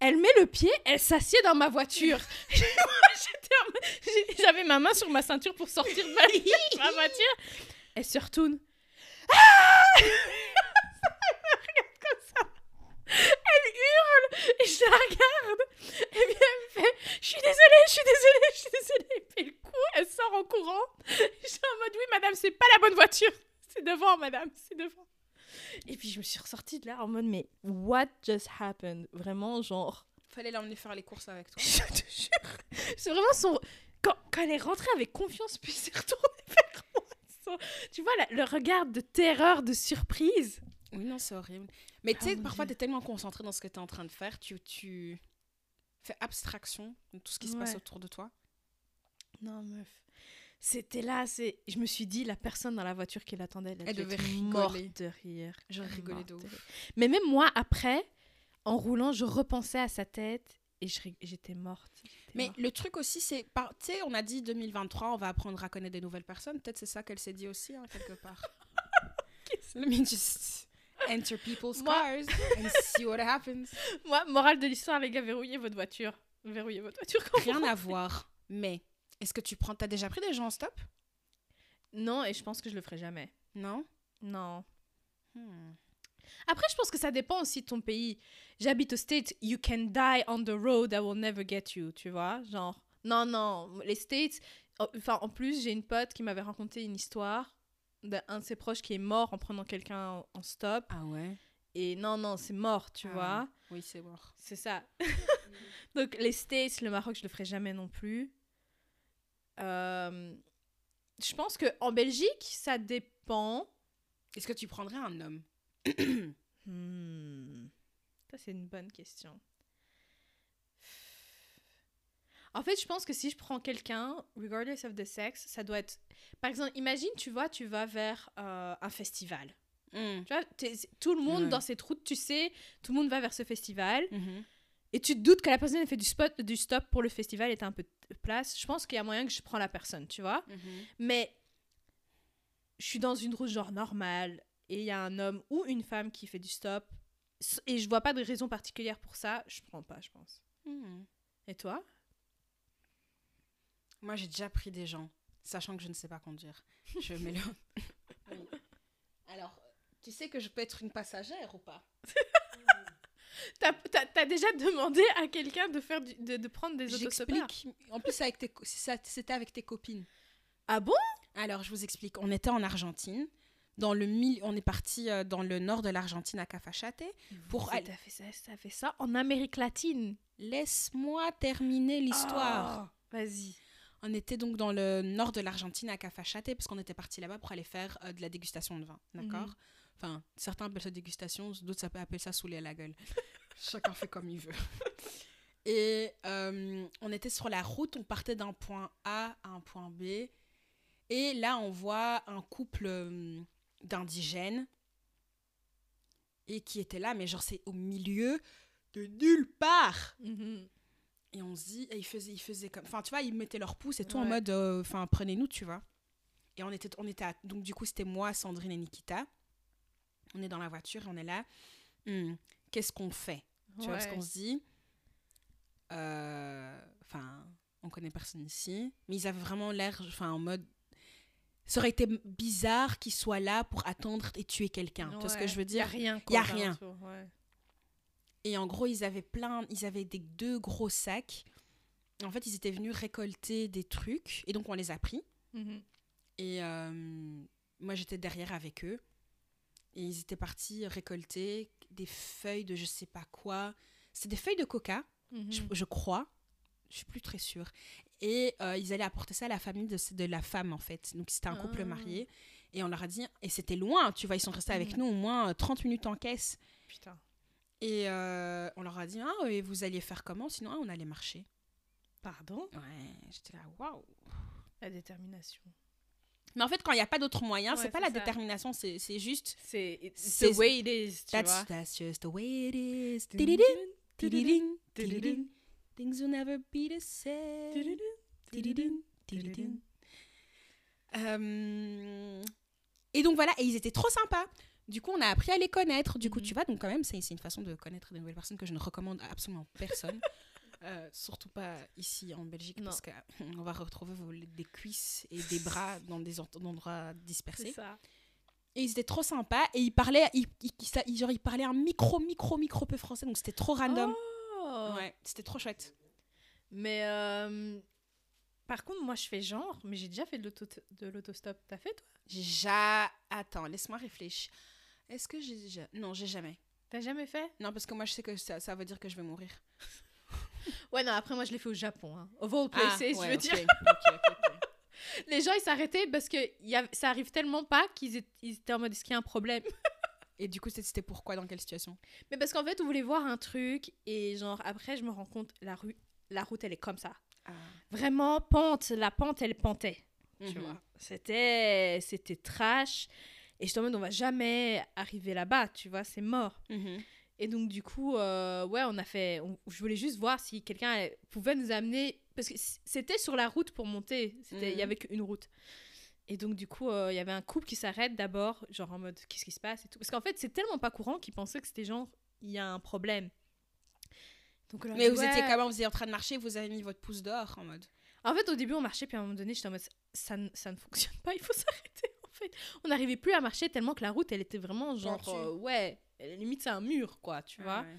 Elle met le pied, elle s'assied dans ma voiture. J'avais ma main sur ma ceinture pour sortir de ma, de ma voiture. Elle se retourne. Ah Elle me regarde comme ça. Elle hurle et je la regarde. Et puis elle me fait Je suis désolée, je suis désolée, je suis désolée. Elle fait le coup, elle sort en courant. Je suis en mode Oui, madame, c'est pas la bonne voiture. C'est devant, madame, c'est devant. Et puis je me suis ressortie de là en mode Mais what just happened? Vraiment, genre. Fallait l'emmener faire les courses avec toi. Je te jure. C'est vraiment son. Quand, quand elle est rentrée avec confiance, puis s'est retournée vers moi. son- Tu vois, la- le regard de terreur, de surprise. Oui, non, c'est horrible. Mais tu Ah, sais, parfois, Dieu. t'es tellement concentré dans ce que t'es en train de faire, tu, tu fais abstraction de tout ce qui se passe autour de toi. Non, meuf. C'était là, c'est. Je me suis dit, la personne dans la voiture qui l'attendait, elle, Elle devait être morte rigoler. de rire. J'aurais rigolé de ouf. rire. Mais même moi, après, en roulant, je repensais à sa tête et j'étais morte. Mais morte. le truc aussi, c'est, tu sais, on a dit 2023, on va apprendre à connaître des nouvelles personnes. Peut-être c'est ça qu'elle s'est dit aussi, hein, quelque part. Let me just enter people's Moi- cars and see what happens. Moi, morale de l'histoire, les gars, verrouillez votre voiture. Verrouillez votre voiture Rien à voir. Mais est-ce que tu prends, t'as déjà pris des gens en stop? Non, et je pense que je le ferai jamais. Non? Non. Hmm. Après, je pense que ça dépend aussi de ton pays. J'habite au States, you can die on the road, I will never get you, tu vois? Genre, non, non, les States... Enfin, en plus, j'ai une pote qui m'avait raconté une histoire d'un de ses proches qui est mort en prenant quelqu'un en, en stop. Ah ouais? Et non, non, c'est mort, tu Ah. vois? Oui, c'est mort. C'est ça. Donc, les States, le Maroc, je le ferai jamais non plus. Euh, je pense que en Belgique, ça dépend. Est-ce que tu prendrais un homme? Hmm. Ça, c'est une bonne question. En fait, je pense que si je prends quelqu'un, regardless of the sex, ça doit être... Par exemple, imagine, tu vois, tu vas vers euh, un festival. Hmm. Tu vois, tout le monde dans cette route, tu sais, tout le monde va vers ce festival. Mhm. Et tu te doutes que la personne a fait du, spot, du stop pour le festival et t'as un peu de place. Je pense qu'il y a moyen que je prends la personne, tu vois. Mhm. Mais je suis dans une route genre normale et il y a un homme ou une femme qui fait du stop et je vois pas de raison particulière pour ça, je prends pas, je pense. Hmm. Et toi? Moi, j'ai déjà pris des gens, sachant que je ne sais pas conduire. Je mets le... Oui. Alors, tu sais que je peux être une passagère ou pas? T'as t'as- t'as déjà demandé à quelqu'un de, faire du- de, de prendre des autostoppeurs? J'explique. En plus, ça- c'était avec tes copines. Ah bon? Alors, je vous explique. On était en Argentine. Dans le on est parti euh, dans le nord de l'Argentine à Cafachate. Pour aller- T'as fait, ça- t'as fait ça en Amérique latine. Laisse-moi terminer l'histoire. Oh, Vas-y. On était donc dans le nord de l'Argentine à Cafachate parce qu'on était parti là-bas pour aller faire euh, de la dégustation de vin, d'accord? Mhm. Enfin, certains appellent ça dégustation, d'autres appeler ça saouler à la gueule. Chacun fait comme il veut. Et euh, on était sur la route, on partait d'un point A à un point B. Et là, on voit un couple euh, d'indigènes et qui était là, mais genre c'est au milieu de nulle part. Mhm. Et on se dit, et ils faisaient, ils faisaient comme. Enfin, tu vois, ils mettaient leurs pouces et tout en mode. euh, Enfin, prenez-nous, tu vois. Et on était, on était à- donc, du coup, c'était moi, Sandrine et Nikita. On est dans la voiture et on est là. Hmm, Qu'est-ce qu'on fait? Tu vois, parce qu'on se dit. euh, Enfin, on connaît personne ici. Mais ils avaient vraiment l'air. Enfin, en mode. Ça aurait été bizarre qu'ils soient là pour attendre et tuer quelqu'un. Tu vois ce que je veux a dire? rien. Y a rien. alentour, ouais. Et en gros, ils avaient plein, ils avaient des deux gros sacs. En fait, ils étaient venus récolter des trucs et donc on les a pris. Mhm. Et euh, moi, j'étais derrière avec eux. Et ils étaient partis récolter des feuilles de je sais pas quoi. C'est des feuilles de coca, Mhm. je, je crois. Je suis plus très sûre. Et euh, ils allaient apporter ça à la famille de, de la femme, en fait. Donc, c'était un couple Ah. marié. Et on leur a dit, et c'était loin, tu vois, ils sont restés avec nous au moins euh, 30 minutes en caisse. Putain. Et euh, on leur a dit, ah, et vous alliez faire comment? Sinon, ah, on allait marcher. Pardon? Ouais, j'étais là, waouh. La détermination. Mais en fait, quand il n'y a pas d'autre moyen, Ouais, c'est pas la ça. détermination, c'est c'est juste. C'est it's the way it is, tu That's, vois. that's just the way it is. Things will never be the same. Euh, Et donc voilà, et ils étaient trop sympas. Du coup, on a appris à les connaître. Du coup, Mhm. tu vois, donc quand même, c'est c'est une façon de connaître de nouvelles personnes que je ne recommande à absolument personne. Euh, surtout pas ici en Belgique, Non. parce qu'on va retrouver vos- des cuisses et des bras dans des endroits dispersés. C'est ça. Et ils étaient trop sympas et ils parlaient, ils, ils- genre, ils parlaient un micro, micro, micro peu français, donc c'était trop random. Oh. Ouais, c'était trop chouette. Mais euh, par contre, moi, je fais genre, mais j'ai déjà fait de l'auto- de l'autostop. T'as fait, toi? J'ai ja... Attends, laisse-moi réfléchir. Est-ce que j'ai déjà... Non, j'ai jamais. T'as jamais fait? Non, parce que moi, je sais que ça, ça veut dire que je vais mourir. Ouais, non, après, moi, je l'ai fait au Japon. Hein. Of all places, je Ah, ouais, veux ok, dire. ok, ok, ok. Les gens, ils s'arrêtaient parce que y a- ça arrive tellement pas qu'ils étaient, en mode est-ce qu'il y a un problème? Et du coup, c'était- pourquoi Dans quelle situation? Mais parce qu'en fait, on voulait voir un truc et genre, après, je me rends compte, la, rue, la route, elle est comme ça. Ah. Vraiment, pente, la pente, elle pentait. tu Mhm. vois. C'était, c'était trash. Et je te on va jamais arriver là-bas, tu vois, c'est mort. Mhm. Et donc, du coup, euh, ouais, on a fait. on- je voulais juste voir si quelqu'un euh, pouvait nous amener. Parce que c'était sur la route pour monter. Il Mhm. y avait qu'une route. Et donc, du coup, euh, il y avait un couple qui s'arrête d'abord, genre en mode qu'est-ce qui se passe et tout. Parce qu'en fait, c'est tellement pas courant qu'ils pensaient que c'était genre il y a un problème. Donc, Mais vous étiez comment Vous étiez en train de marcher, vous avez mis votre pouce dehors en mode. En fait, au début, on marchait, puis à un moment donné, j'étais en mode ça, ne- ça ne fonctionne pas, il faut s'arrêter. En fait, on n'arrivait plus à marcher tellement que la route, elle était vraiment genre euh, ouais, limite c'est un mur quoi, tu vois. Ouais.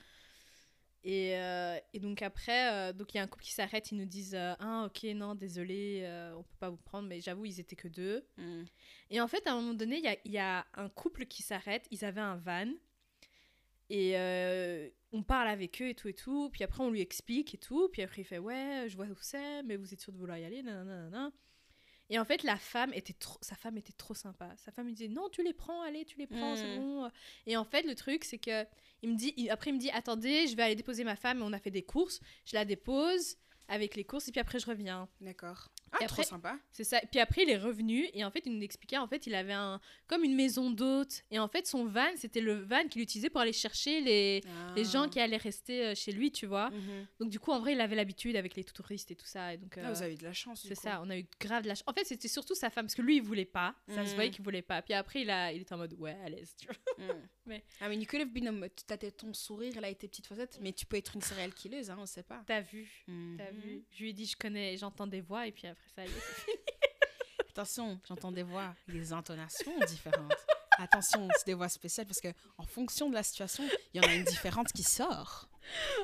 Et, euh, et donc après, euh, donc il y a un couple qui s'arrête, ils nous disent euh, ah ok non désolé, on peut pas vous prendre, mais j'avoue ils étaient que deux. Mhm. Et en fait à un moment donné, il y a, y a un couple qui s'arrête, ils avaient un van et on parle avec eux et tout et tout, puis après on lui explique et tout, puis après il fait ouais je vois où c'est, mais vous êtes sûr de vouloir y aller, nanana. Et en fait, la femme était trop, sa femme était trop sympa. Sa femme lui disait non, tu les prends, allez, tu les prends, c'est Mm. bon. Et en fait, le truc, c'est que il me dit, il- après il me dit attendez, je vais aller déposer ma femme. On a fait des courses, je la dépose avec les courses et puis après je reviens. D'accord. Ah, Et trop sympa. C'est ça. Puis après, il est revenu et en fait, il nous expliquait en fait, il avait un comme une maison d'hôte et en fait, son van, c'était le van qu'il utilisait pour aller chercher les les gens Ah. qui allaient rester euh, chez lui, tu vois. Mhm. Donc du coup, en vrai, il avait l'habitude avec les touristes et tout ça. Et donc, Ah, vous euh, avez eu de la chance. c'est ça, on a eu grave de la chance. En fait, c'était surtout sa femme, parce que lui, il voulait pas. Ça se Mm. voyait qu'il voulait pas. Puis après, il, a, il était en mode, ouais, à l'aise, tu vois. Mm. Mais- Ah, mais mo- t'as tes- ton sourire, elle a été petite facette, mais tu peux être une serial killeuse, hein, on sait pas. T'as vu, t'as Mhm. vu. Je lui ai dit, je connais, j'entends des voix, et puis après ça, y est, c'est fini. Attention, j'entends des voix, des intonations différentes. attention, c'est des voix spéciales parce que en fonction de la situation, il y en a une différente qui sort.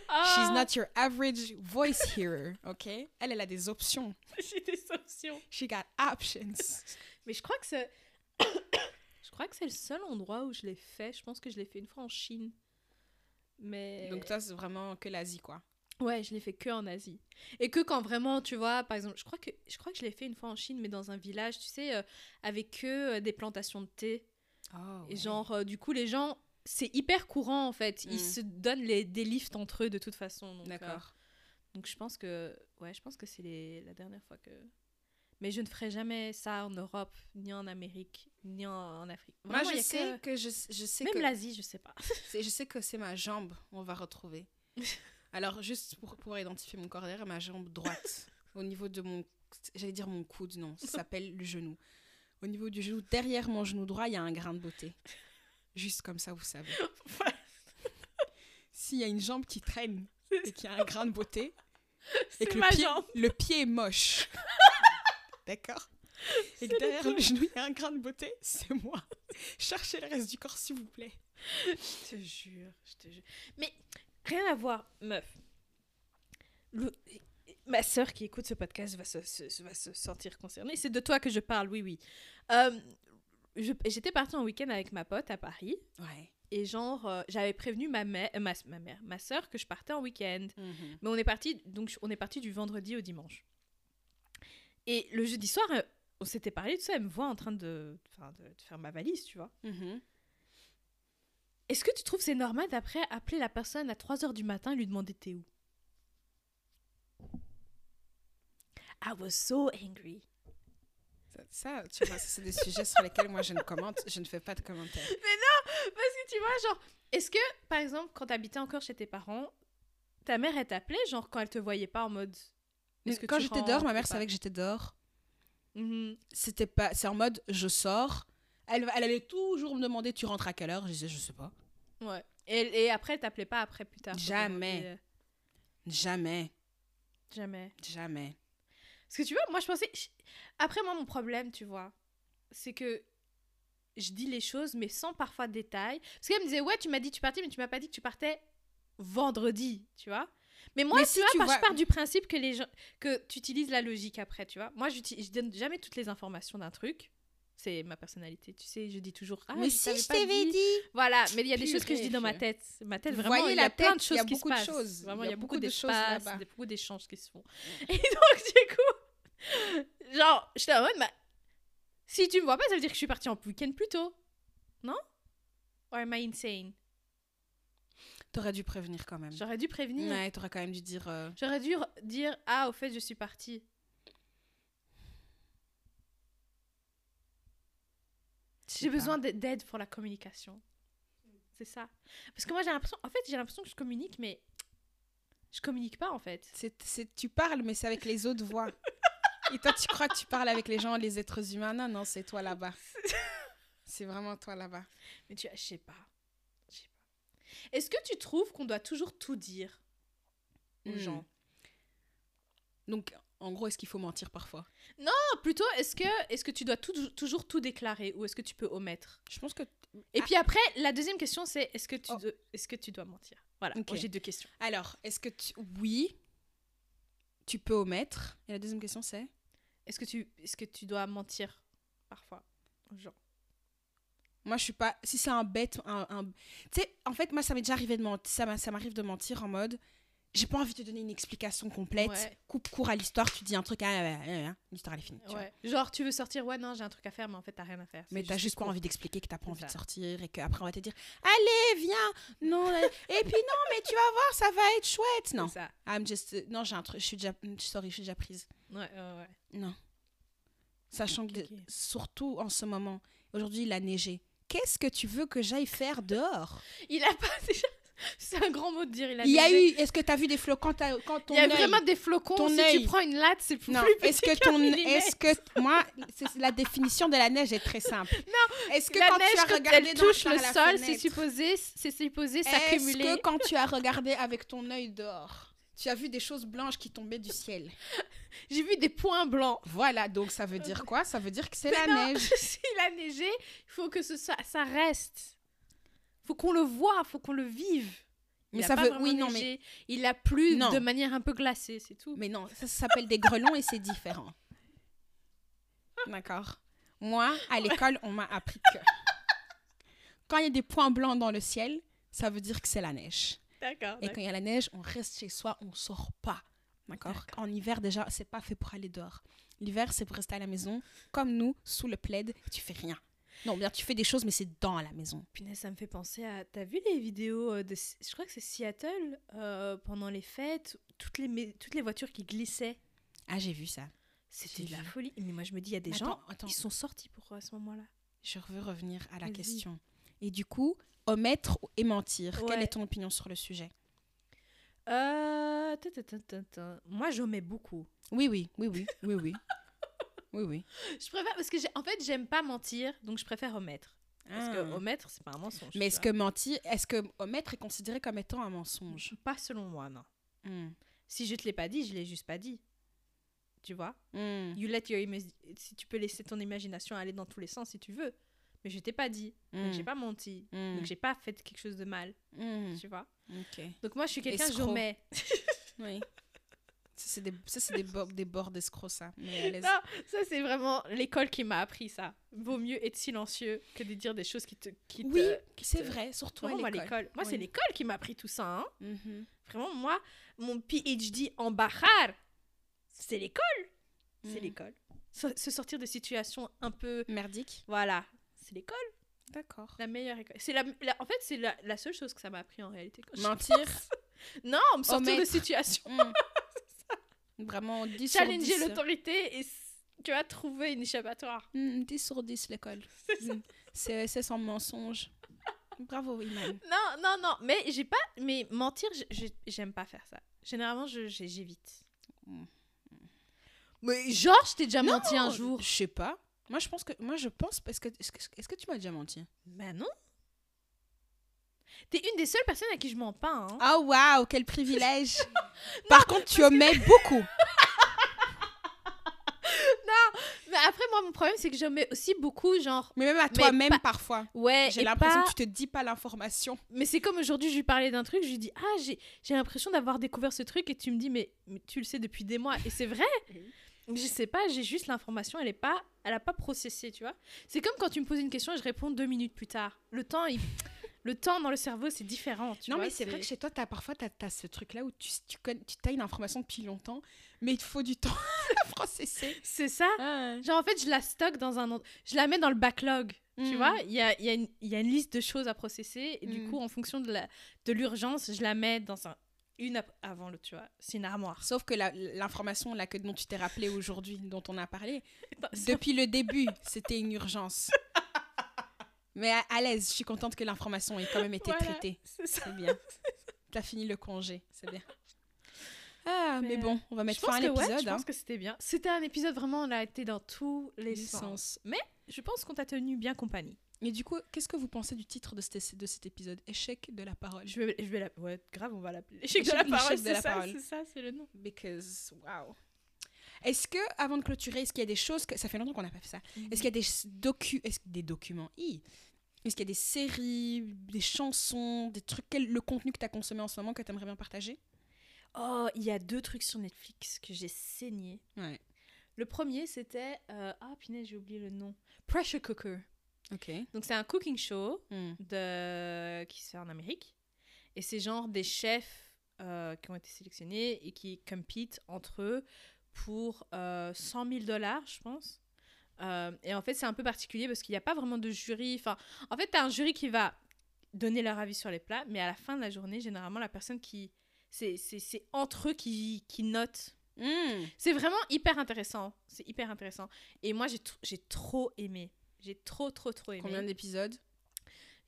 Ah, She's not your average voice hearer, ok? Elle, elle a des options. J'ai des options. She got options. Mais je crois que c'est. je crois que c'est le seul endroit où je l'ai fait. Je pense que je l'ai fait une fois en Chine. Mais. Donc toi, c'est vraiment que l'Asie, quoi. Ouais, je l'ai fait que en Asie. Et que quand vraiment, tu vois, par exemple, je crois que je crois que je l'ai fait une fois en Chine, mais dans un village, tu sais, euh, avec euh, des plantations de thé. Oh, Et genre, euh, du coup, les gens, c'est hyper courant en fait. Ils Mm. se donnent les, des lifts entre eux de toute façon. Euh, D'accord. donc je pense que, ouais, je pense que c'est la dernière fois que. Mais je ne ferai jamais ça en Europe, ni en Amérique, ni en, en Afrique. Moi, Vraiment, je sais que- que, je, je sais Même que l'Asie, je sais pas. je sais que c'est ma jambe. On va retrouver. Alors juste pour pouvoir identifier mon corps derrière, ma jambe droite, au niveau de mon, j'allais dire mon coude, non, ça s'appelle le genou. Au niveau du genou, derrière mon genou droit, il y a un grain de beauté. Juste comme ça, vous savez. S'il y a une jambe qui traîne et qu'il y a un grain de beauté, et que le ma pied, jambe. le pied est moche. D'accord Et que derrière le genou, il y a un grain de beauté, c'est moi. Cherchez le reste du corps, s'il vous plaît. Je te jure, je te jure. Mais rien à voir, meuf. Le- Ma sœur qui écoute ce podcast va se, se- va se sentir concernée. C'est de toi que je parle, oui, oui. Euh, J'étais partie en week-end avec ma pote à Paris. Ouais. Et genre, euh, j'avais prévenu ma mère, ma, ma mère, ma sœur que je partais en week-end. Mais on est parti, donc on est parti du vendredi au dimanche. Et le jeudi soir, euh, on s'était parlé, tout ça, elle me voit en train de, de, de faire ma valise, tu vois. Mhm. Est-ce que tu trouves c'est normal d'après appeler la personne à 3h du matin et lui demander t'es où? I was so angry. Ça, ça, tu vois, c'est des sujets sur lesquels moi je ne commente, je ne fais pas de commentaires. Parce que tu vois, genre, est-ce que, par exemple, quand t'habitais encore chez tes parents, ta mère, elle t'appelait, genre, quand elle te voyait pas en mode... est-ce que Quand j'étais dehors, ma mère savait que j'étais dehors. Mhm. C'était pas, c'est en mode je sors. Elle, elle allait toujours me demander tu rentres à quelle heure? Je disais je sais pas. Ouais. Et, et après, elle t'appelait pas après, plus tard Jamais. demander, Jamais, euh, Jamais. jamais. Parce que tu vois, moi, je pensais... Après, moi, mon problème, tu vois, c'est que je dis les choses, mais sans parfois de détails. Parce qu'elle me disait, ouais, tu m'as dit que tu partais, mais tu m'as pas dit que tu partais vendredi, tu vois. Mais moi, Mais tu si vois, tu par- vois- je pars du principe que, les gens, que tu utilises la logique après, tu vois. Moi, je donne jamais toutes les informations d'un truc. C'est ma personnalité, tu sais, je dis toujours... Ah, mais je si je t'avais dit. dit. Voilà, mais il y a des choses que je dis dans ma tête. Ma tête, vraiment, voyez il y a plein de tête, il choses y a qui se beaucoup de passent. choses. Vraiment, Il il y a beaucoup de choses d'espace, là-bas. des- beaucoup d'échanges qui se font. Et donc, du coup, genre, j'étais en mode, bah, si tu me vois pas, ça veut dire que je suis partie en week-end plus tôt. Non? Or am I insane? T'aurais dû prévenir quand même. J'aurais dû prévenir. Ouais, t'aurais quand même dû dire. euh, J'aurais dû dire, ah, au fait, je suis partie. je sais J'ai besoin d'a- d'aide pour la communication. C'est ça. Parce que moi, j'ai l'impression, en fait, j'ai l'impression que je communique, mais je communique pas, en fait. C'est, tu parles, mais c'est avec les autres voix. Et toi, tu crois que tu parles avec les gens, les êtres humains? Non, non, c'est toi là-bas. C'est vraiment toi là-bas. Mais tu je sais pas. Je sais pas. Est-ce que tu trouves qu'on doit toujours tout dire aux Hmm. gens? Donc, en gros, est-ce qu'il faut mentir parfois? Non, plutôt, est-ce que, est que tu dois tout- toujours tout déclarer ou est-ce que tu peux omettre? Je pense que. Et puis après, la deuxième question, c'est est-ce que, tu Oh. dois- que tu dois mentir? Voilà, Ok. moi, j'ai deux questions. Alors, est-ce que tu. Oui, tu peux omettre? Et la deuxième question, c'est? Est-ce que, tu, est que tu dois mentir parfois aux gens? Moi, je suis pas. Si c'est un bête. Un, un- Tu sais, en fait, moi, ça m'est déjà arrivé de mentir. Ça m'arrive de mentir en mode. J'ai pas envie de te donner une explication complète. Ouais. Coupe court à l'histoire, tu dis un truc. Ah, ah, ah, l'histoire, elle est finie. tu vois. Ouais. Genre, tu veux sortir, ouais, non, j'ai un truc à faire, mais en fait, t'as rien à faire. Mais t'as juste pas court. envie d'expliquer que t'as pas envie de sortir et qu'après on va te dire Allez, viens Non, et puis non, mais tu vas voir, ça va être chouette. Non, ça. I'm just. euh, Non, j'ai un truc, je suis déjà. Sorry, je suis déjà prise. Ouais, ouais, ouais. Non. Sachant que, surtout en ce moment, aujourd'hui il a neigé. Qu'est-ce que tu veux que j'aille faire dehors? Il a pas déjà. C'est un grand mot de dire. Il, a Il y a eu. Est-ce que t'as vu des flocons quand, quand ton Il y a œil- vraiment des flocons. ton si tu prends une latte, c'est plus Non, petit est-ce que ton. Est-ce que. Moi, la définition de la neige est très simple. Non, est-ce que la quand neige, tu as quand regardé elle dans- touche le sol, c'est supposé, c'est supposé Est-ce s'accumuler. que quand tu as regardé avec ton œil dehors, tu as vu des choses blanches qui tombaient du ciel? J'ai vu des points blancs. Voilà, donc ça veut dire quoi? Ça veut dire que c'est la non, neige. S'il a neigé, il faut que ce, ça, ça reste. Faut qu'on le voit, faut qu'on le vive. Il Mais a ça pas veut- oui, non, mais-. Il a plu Non. de manière un peu glacée, c'est tout. Mais non, ça, ça s'appelle des grelons et c'est différent. D'accord. Moi, à l'école, on m'a appris que quand il y a des points blancs dans le ciel, ça veut dire que c'est la neige. D'accord. Et quand il y a la neige, on reste chez soi, on sort pas. D'accord En hiver, déjà, c'est pas fait pour aller dehors. L'hiver, c'est pour rester à la maison, comme nous, sous le plaid, et tu fais rien. Non, bien, tu fais des choses, mais c'est dans la maison. Punaise, ça me fait penser à. T'as vu les vidéos euh, de. Je crois que c'est Seattle, euh, pendant les fêtes, toutes les, toutes les voitures qui glissaient. Ah, j'ai vu ça. C'était de la folie. Mais moi, je me dis, il y a des gens attends, qui sont sortis pour à ce moment-là. Je veux revenir à la question. Et du coup, omettre et mentir. Quelle est ton opinion sur le sujet? Euh. Moi, j'omets beaucoup. Oui, oui, oui, oui, oui, oui. oui, oui. Je préfère. Parce que, en fait, j'aime pas mentir, donc je préfère omettre. Parce que Ah. omettre, c'est pas un mensonge. Mais est-ce que mentir, est-ce que omettre est considéré comme étant un mensonge? Pas selon moi, non. Hmm. Si je te l'ai pas dit, je l'ai juste pas dit. Tu vois? Hmm. You let your ima- Si tu peux laisser ton imagination aller dans tous les sens si tu veux. Mais je t'ai pas dit. Donc Hmm. j'ai pas menti. Hmm. Donc j'ai pas fait quelque chose de mal. Hmm. Tu vois? Donc moi, je suis quelqu'un, j'omets. Oui. Ça, c'est des, ça, c'est des, bords, des bords d'escrocs, ça. Mais. Non, ça c'est vraiment l'école qui m'a appris ça. Vaut mieux être silencieux que de dire des choses qui te. Qui Oui, c'est te- vrai, surtout Vraiment, à moi, l'école. Moi, c'est l'école qui m'a appris tout ça. hein. Mhm. Vraiment, moi, mon PhD en Bahar, c'est l'école. C'est Mhm. l'école. Se se sortir de situations un peu. Merdique. Voilà. C'est l'école. D'accord. La meilleure école. La, la- en fait, c'est la, la seule chose que ça m'a appris en réalité. Mentir. Non, me sortir de Omettre. situations. Vraiment 10 sur Challenger 10. l'autorité et tu vas trouver une échappatoire. Hmm, 10 sur 10, l'école. Hmm. C'est c'est sans mensonge. Bravo, Iman. Non, non, non. Mais j'ai pas. Mais mentir, je- je- j'aime pas faire ça. Généralement, je- j'évite. Mm. Mais genre, je t'ai déjà menti un jour. Je sais pas. Moi, je pense que. Moi, je pense. Parce que. Est-ce que, est-ce que tu m'as déjà menti? Ben non. T'es une des seules personnes à qui je mens pas. Hein. Oh, waouh, quel privilège Par contre, tu omets beaucoup. Mais après, moi, mon problème, c'est que je mets aussi beaucoup, genre. Mais même à toi-même, parfois. Ouais, J'ai l'impression pas- que tu te dis pas l'information. Mais c'est comme aujourd'hui, je lui parlais d'un truc, je lui dis Ah, j'ai j'ai l'impression d'avoir découvert ce truc, et tu me dis Mais, mais tu le sais depuis des mois. Et c'est vrai. Je sais pas, j'ai juste l'information, elle est pas, elle a pas processé, tu vois. C'est comme quand tu me poses une question et je réponds deux minutes plus tard. Le temps, il- le temps dans le cerveau, c'est différent, tu non, vois. mais c'est vrai que chez toi, as, parfois, tu as, ce truc-là où tu, tu, connais- tu as une information depuis longtemps, mais il te faut du temps à processer. c'est ça. Ah. Genre, en fait, je la stocke dans un. Je la mets dans le backlog. Tu Mm. vois, il y a, y, a une- il y a une liste de choses à processer. Et du Mm. coup, en fonction de l'urgence, je la mets dans un, une avant l'autre, tu vois. C'est une armoire. Sauf que l'information là que dont tu t'es rappelé aujourd'hui, dont on a parlé, depuis le début, c'était une urgence. Mais à, à l'aise, je suis contente que l'information ait quand même été Voilà, traitée. c'est bien. T'as fini le congé, c'est bien. Ah, mais, Mais, bon, on va mettre fin à ouais, l'épisode. je hein. pense que c'était bien. C'était un épisode vraiment, on a été dans tous les sens. sens. Je pense qu'on t'a tenu bien compagnie. Et du coup, qu'est-ce que vous pensez du titre de, cet- de cet épisode? Échec de la parole. Je vais, je vais la... Ouais, grave, on va l'appeler. L'échec de L'échec- la parole, de c'est ça, c'est ça, c'est le nom. Because, wow. Est-ce que, avant de clôturer, est-ce qu'il y a des choses que. Ça fait longtemps qu'on n'a pas fait ça. Est-ce qu'il y a des docu... Que- des documents? Est-ce qu'il y a des séries, des chansons, des trucs, quel, le contenu que tu as consommé en ce moment que tu aimerais bien partager? Oh, il y a deux trucs sur Netflix que j'ai saigné. Ouais. Le premier, c'était... euh, Ah, punaise, j'ai oublié le nom. Pressure Cooker. Ok. Donc, c'est un cooking show Hmm. de... qui se fait en Amérique. Et c'est genre des chefs euh, qui ont été sélectionnés et qui compitent entre eux pour euh, 100 000 dollars, je pense. Euh, et en fait, c'est un peu particulier parce qu'il n'y a pas vraiment de jury. Enfin, en fait, tu as un jury qui va donner leur avis sur les plats, mais à la fin de la journée, généralement, la personne qui. C'est entre eux qui, qui notent. Hmm. C'est vraiment hyper intéressant. C'est hyper intéressant. Et moi, j'ai j'ai trop aimé. J'ai trop, trop, trop aimé. Combien d'épisodes?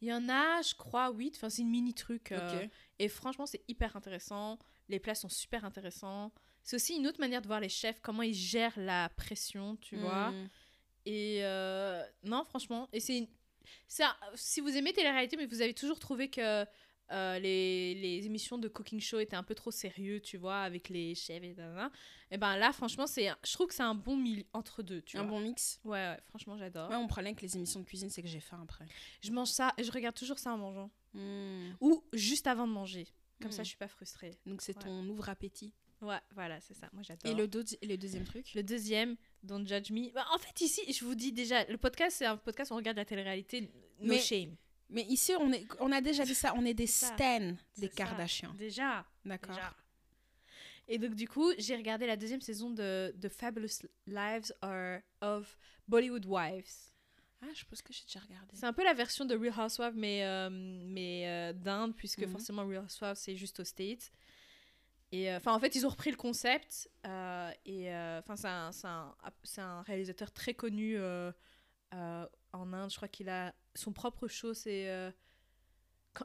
Il y en a, je crois, 8. Enfin, c'est une mini truc. euh, et franchement, c'est hyper intéressant. Les plats sont super intéressants. C'est aussi une autre manière de voir les chefs, comment ils gèrent la pression, tu vois. Hmm. Et euh, non, franchement. Et c'est un- si vous aimez télé-réalité, mais vous avez toujours trouvé que euh, les, les émissions de cooking show étaient un peu trop sérieux, tu vois, avec les chefs et nanana. Et ben là, franchement, c'est, je trouve que c'est un bon milieu entre deux, tu Un vois. bon mix. Ouais, ouais, franchement, j'adore. Moi, mon problème avec les émissions de cuisine, c'est que j'ai faim après. Je mange ça et je regarde toujours ça en mangeant. Hmm. Ou juste avant de manger. Comme ça, Mm. je suis pas frustrée. Donc, c'est Ouais. ton ouvre-appétit. Ouais, voilà, c'est ça. Moi, j'adore. Et le, deux- le deuxième truc? Le deuxième, Don't Judge Me. Bah, en fait, ici, je vous dis déjà, le podcast, c'est un podcast où on regarde la télé-réalité, no Mais- shame. Mais ici, on, est, on a déjà dit ça, on est des stans des. Kardashians. Déjà. D'accord. Et donc, du coup, j'ai regardé la deuxième saison de The Fabulous Lives are of Bollywood Wives. Ah, je pense que j'ai déjà regardé. C'est un peu la version de Real Housewives, mais, euh, mais euh, d'Inde, puisque Mhm. forcément Real Housewives, c'est juste aux States. Et euh, enfin, en fait, ils ont repris le concept. euh, et euh, enfin, c'est un, c'est un, c'est un réalisateur très connu euh, euh, en Inde. Je crois qu'il a son propre show, c'est euh,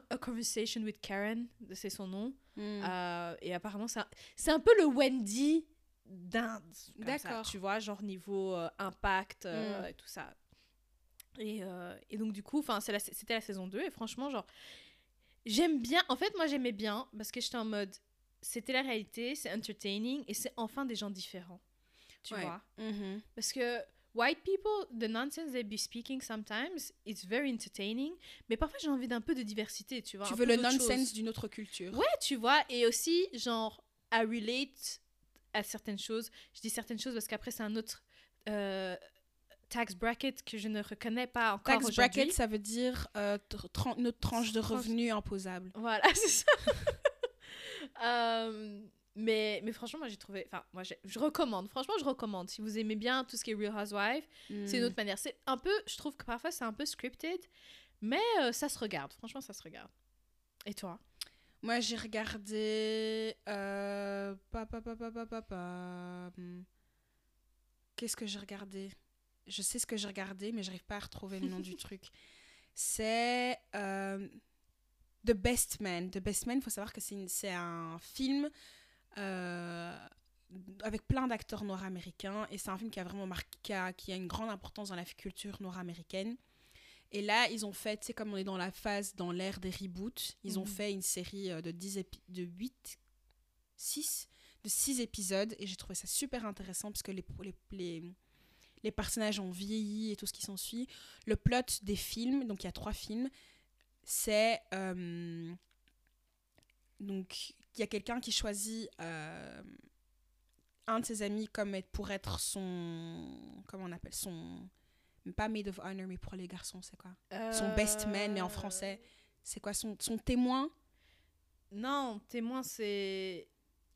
A Conversation with Karen, c'est son nom. Hmm. Euh, et apparemment, c'est un, un peu le Wendy d'Inde. D'accord. Tu vois, genre niveau euh, impact euh, Mm. et tout ça. Et, euh, et donc, du coup, la- c'était la, saison 2. Et franchement, genre, j'aime bien. En fait, moi, j'aimais bien parce que j'étais en mode. C'était la réalité, c'est entertaining et c'est enfin des gens différents. Tu Ouais. vois? Mhm. Parce que white people, the nonsense they be speaking sometimes, it's very entertaining. Mais parfois, j'ai envie d'un peu de diversité, tu vois. Tu veux le nonsense chose. d'une autre culture. Ouais, tu vois, et aussi, genre, I relate à certaines choses. Je dis certaines choses parce qu'après, c'est un autre euh, tax bracket que je ne reconnais pas encore Tax aujourd'hui. bracket, ça veut dire euh, tran- notre tranche de revenus imposable. Voilà, c'est ça. Euh, mais, mais franchement, moi, j'ai trouvé... Enfin, moi, je recommande. Franchement, je recommande. Si vous aimez bien tout ce qui est Real Housewives, c'est une Hmm. autre manière. C'est un peu... Je trouve que parfois, c'est un peu scripted, mais euh, ça se regarde. Franchement, ça se regarde. Et toi? Moi, j'ai regardé. euh, pa, pa, pa, pa, pa, pa, pa, hmm. Qu'est-ce que j'ai regardé? Je sais ce que j'ai regardé, mais j'arrive pas à retrouver le nom du truc. C'est euh, The Best Man. The Best Man, il faut savoir que c'est c'est un film euh, avec plein d'acteurs noirs américains et c'est un film qui a vraiment marqué, qui a, qui a une grande importance dans la culture noire-américaine. Et là, ils ont fait, sais, comme on est dans la phase, dans l'ère des reboots, ils ont Mhm. fait une série euh, de, 10 épi- de 8, 6, de 6 épisodes et j'ai trouvé ça super intéressant parce que les, les, les, les personnages ont vieilli et tout ce qui s'ensuit. Le plot des films, donc il y a trois films, c'est. euh, donc, il y a quelqu'un qui choisit euh, un de ses amis comme être, pour être son. Comment on appelle Son. Pas maid of honor, mais pour les garçons, c'est quoi? Son best man, mais en français. C'est quoi son, son témoin? Non, témoin, c'est...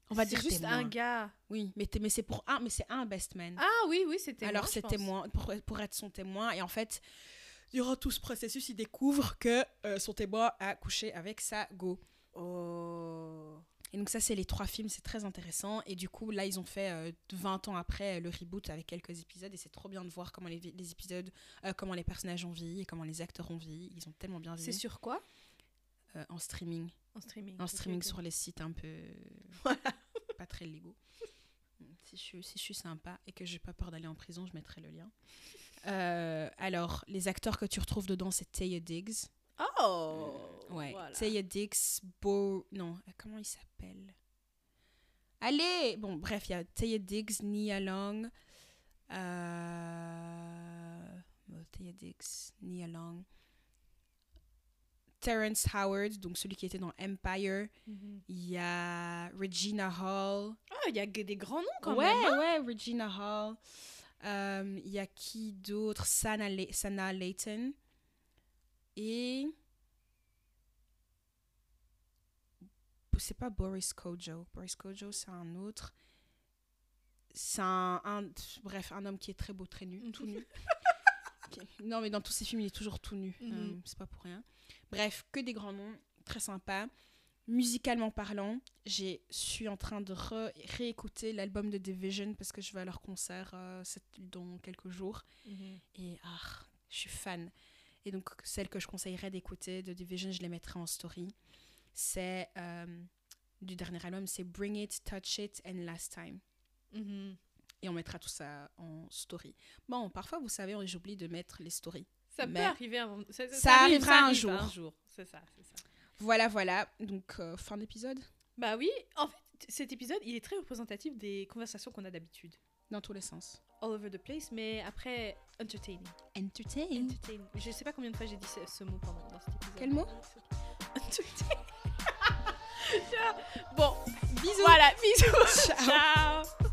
On va c'est dire juste témoin. un gars. Oui, mais, mais c'est pour un, mais c'est un best man. Ah oui, oui, c'était Alors c'est témoin pour, pour être son témoin et en fait durant tout ce processus il découvre que euh, son témoin a couché avec sa go. Oh. Et donc ça c'est les trois films, c'est très intéressant et du coup là ils ont fait euh, 20 ans après euh, le reboot avec quelques épisodes et c'est trop bien de voir comment les, épisodes, euh, comment les personnages ont vieilli et comment les acteurs ont vieilli, ils ont tellement bien C'est vieilli sur quoi? Euh, en streaming, En streaming. en streaming sur les sites un peu pas très légaux. Si je, suis- si je suis sympa et que j'ai pas peur d'aller en prison, je mettrai le lien. Euh, alors, les acteurs que tu retrouves dedans, c'est Taya Diggs. Oh Ouais. voilà. Taya Diggs, Bo... Non, comment il s'appelle? Allez Bon, bref, il y a Taya Diggs, Nia Long. Euh... bon, Taya Diggs, Nia Long. Terrence Howard, donc celui qui était dans Empire. Mhm. Il y a Regina Hall. Ah, il y a des grands noms quand ouais, même. hein. ouais, Regina Hall. Euh, Il y a qui d'autre? Sana, Le- Sana Layton. Et. C'est pas Boris Kojo. Boris Kojo, c'est un autre. C'est un, un- Bref, un homme qui est très beau, très nu, tout nu. Non, mais dans tous ses films, il est toujours tout nu. Mhm. Euh, c'est pas pour rien. Bref, que des grands noms. Très sympa. Musicalement parlant, je suis en train de réécouter l'album de Division parce que je vais à leur concert euh, dans quelques jours. Mhm. Et ah, je suis fan. Et donc, celle que je conseillerais d'écouter de Division, je les mettrai en story. C'est euh, du dernier album, c'est Bring It, Touch It and Last Time. Mhm. Et on mettra tout ça en story. Bon, parfois, vous savez, j'oublie de mettre les stories. Ça Mais peut arriver un Ça, ça ça arrive, arrivera un arrive jour. Un jour. C'est ça, c'est ça. Voilà, voilà. Donc, euh, fin d'épisode Bah oui, en fait, cet épisode, il est très représentatif des conversations qu'on a d'habitude. dans tous les sens. All over the place, mais après, entertaining. Entertain. Entertaining. Je sais pas combien de fois j'ai dit ce, ce mot pendant dans cet épisode. Quel mot Entertaining. bon, Bisous. voilà, bisous. Ciao. Ciao.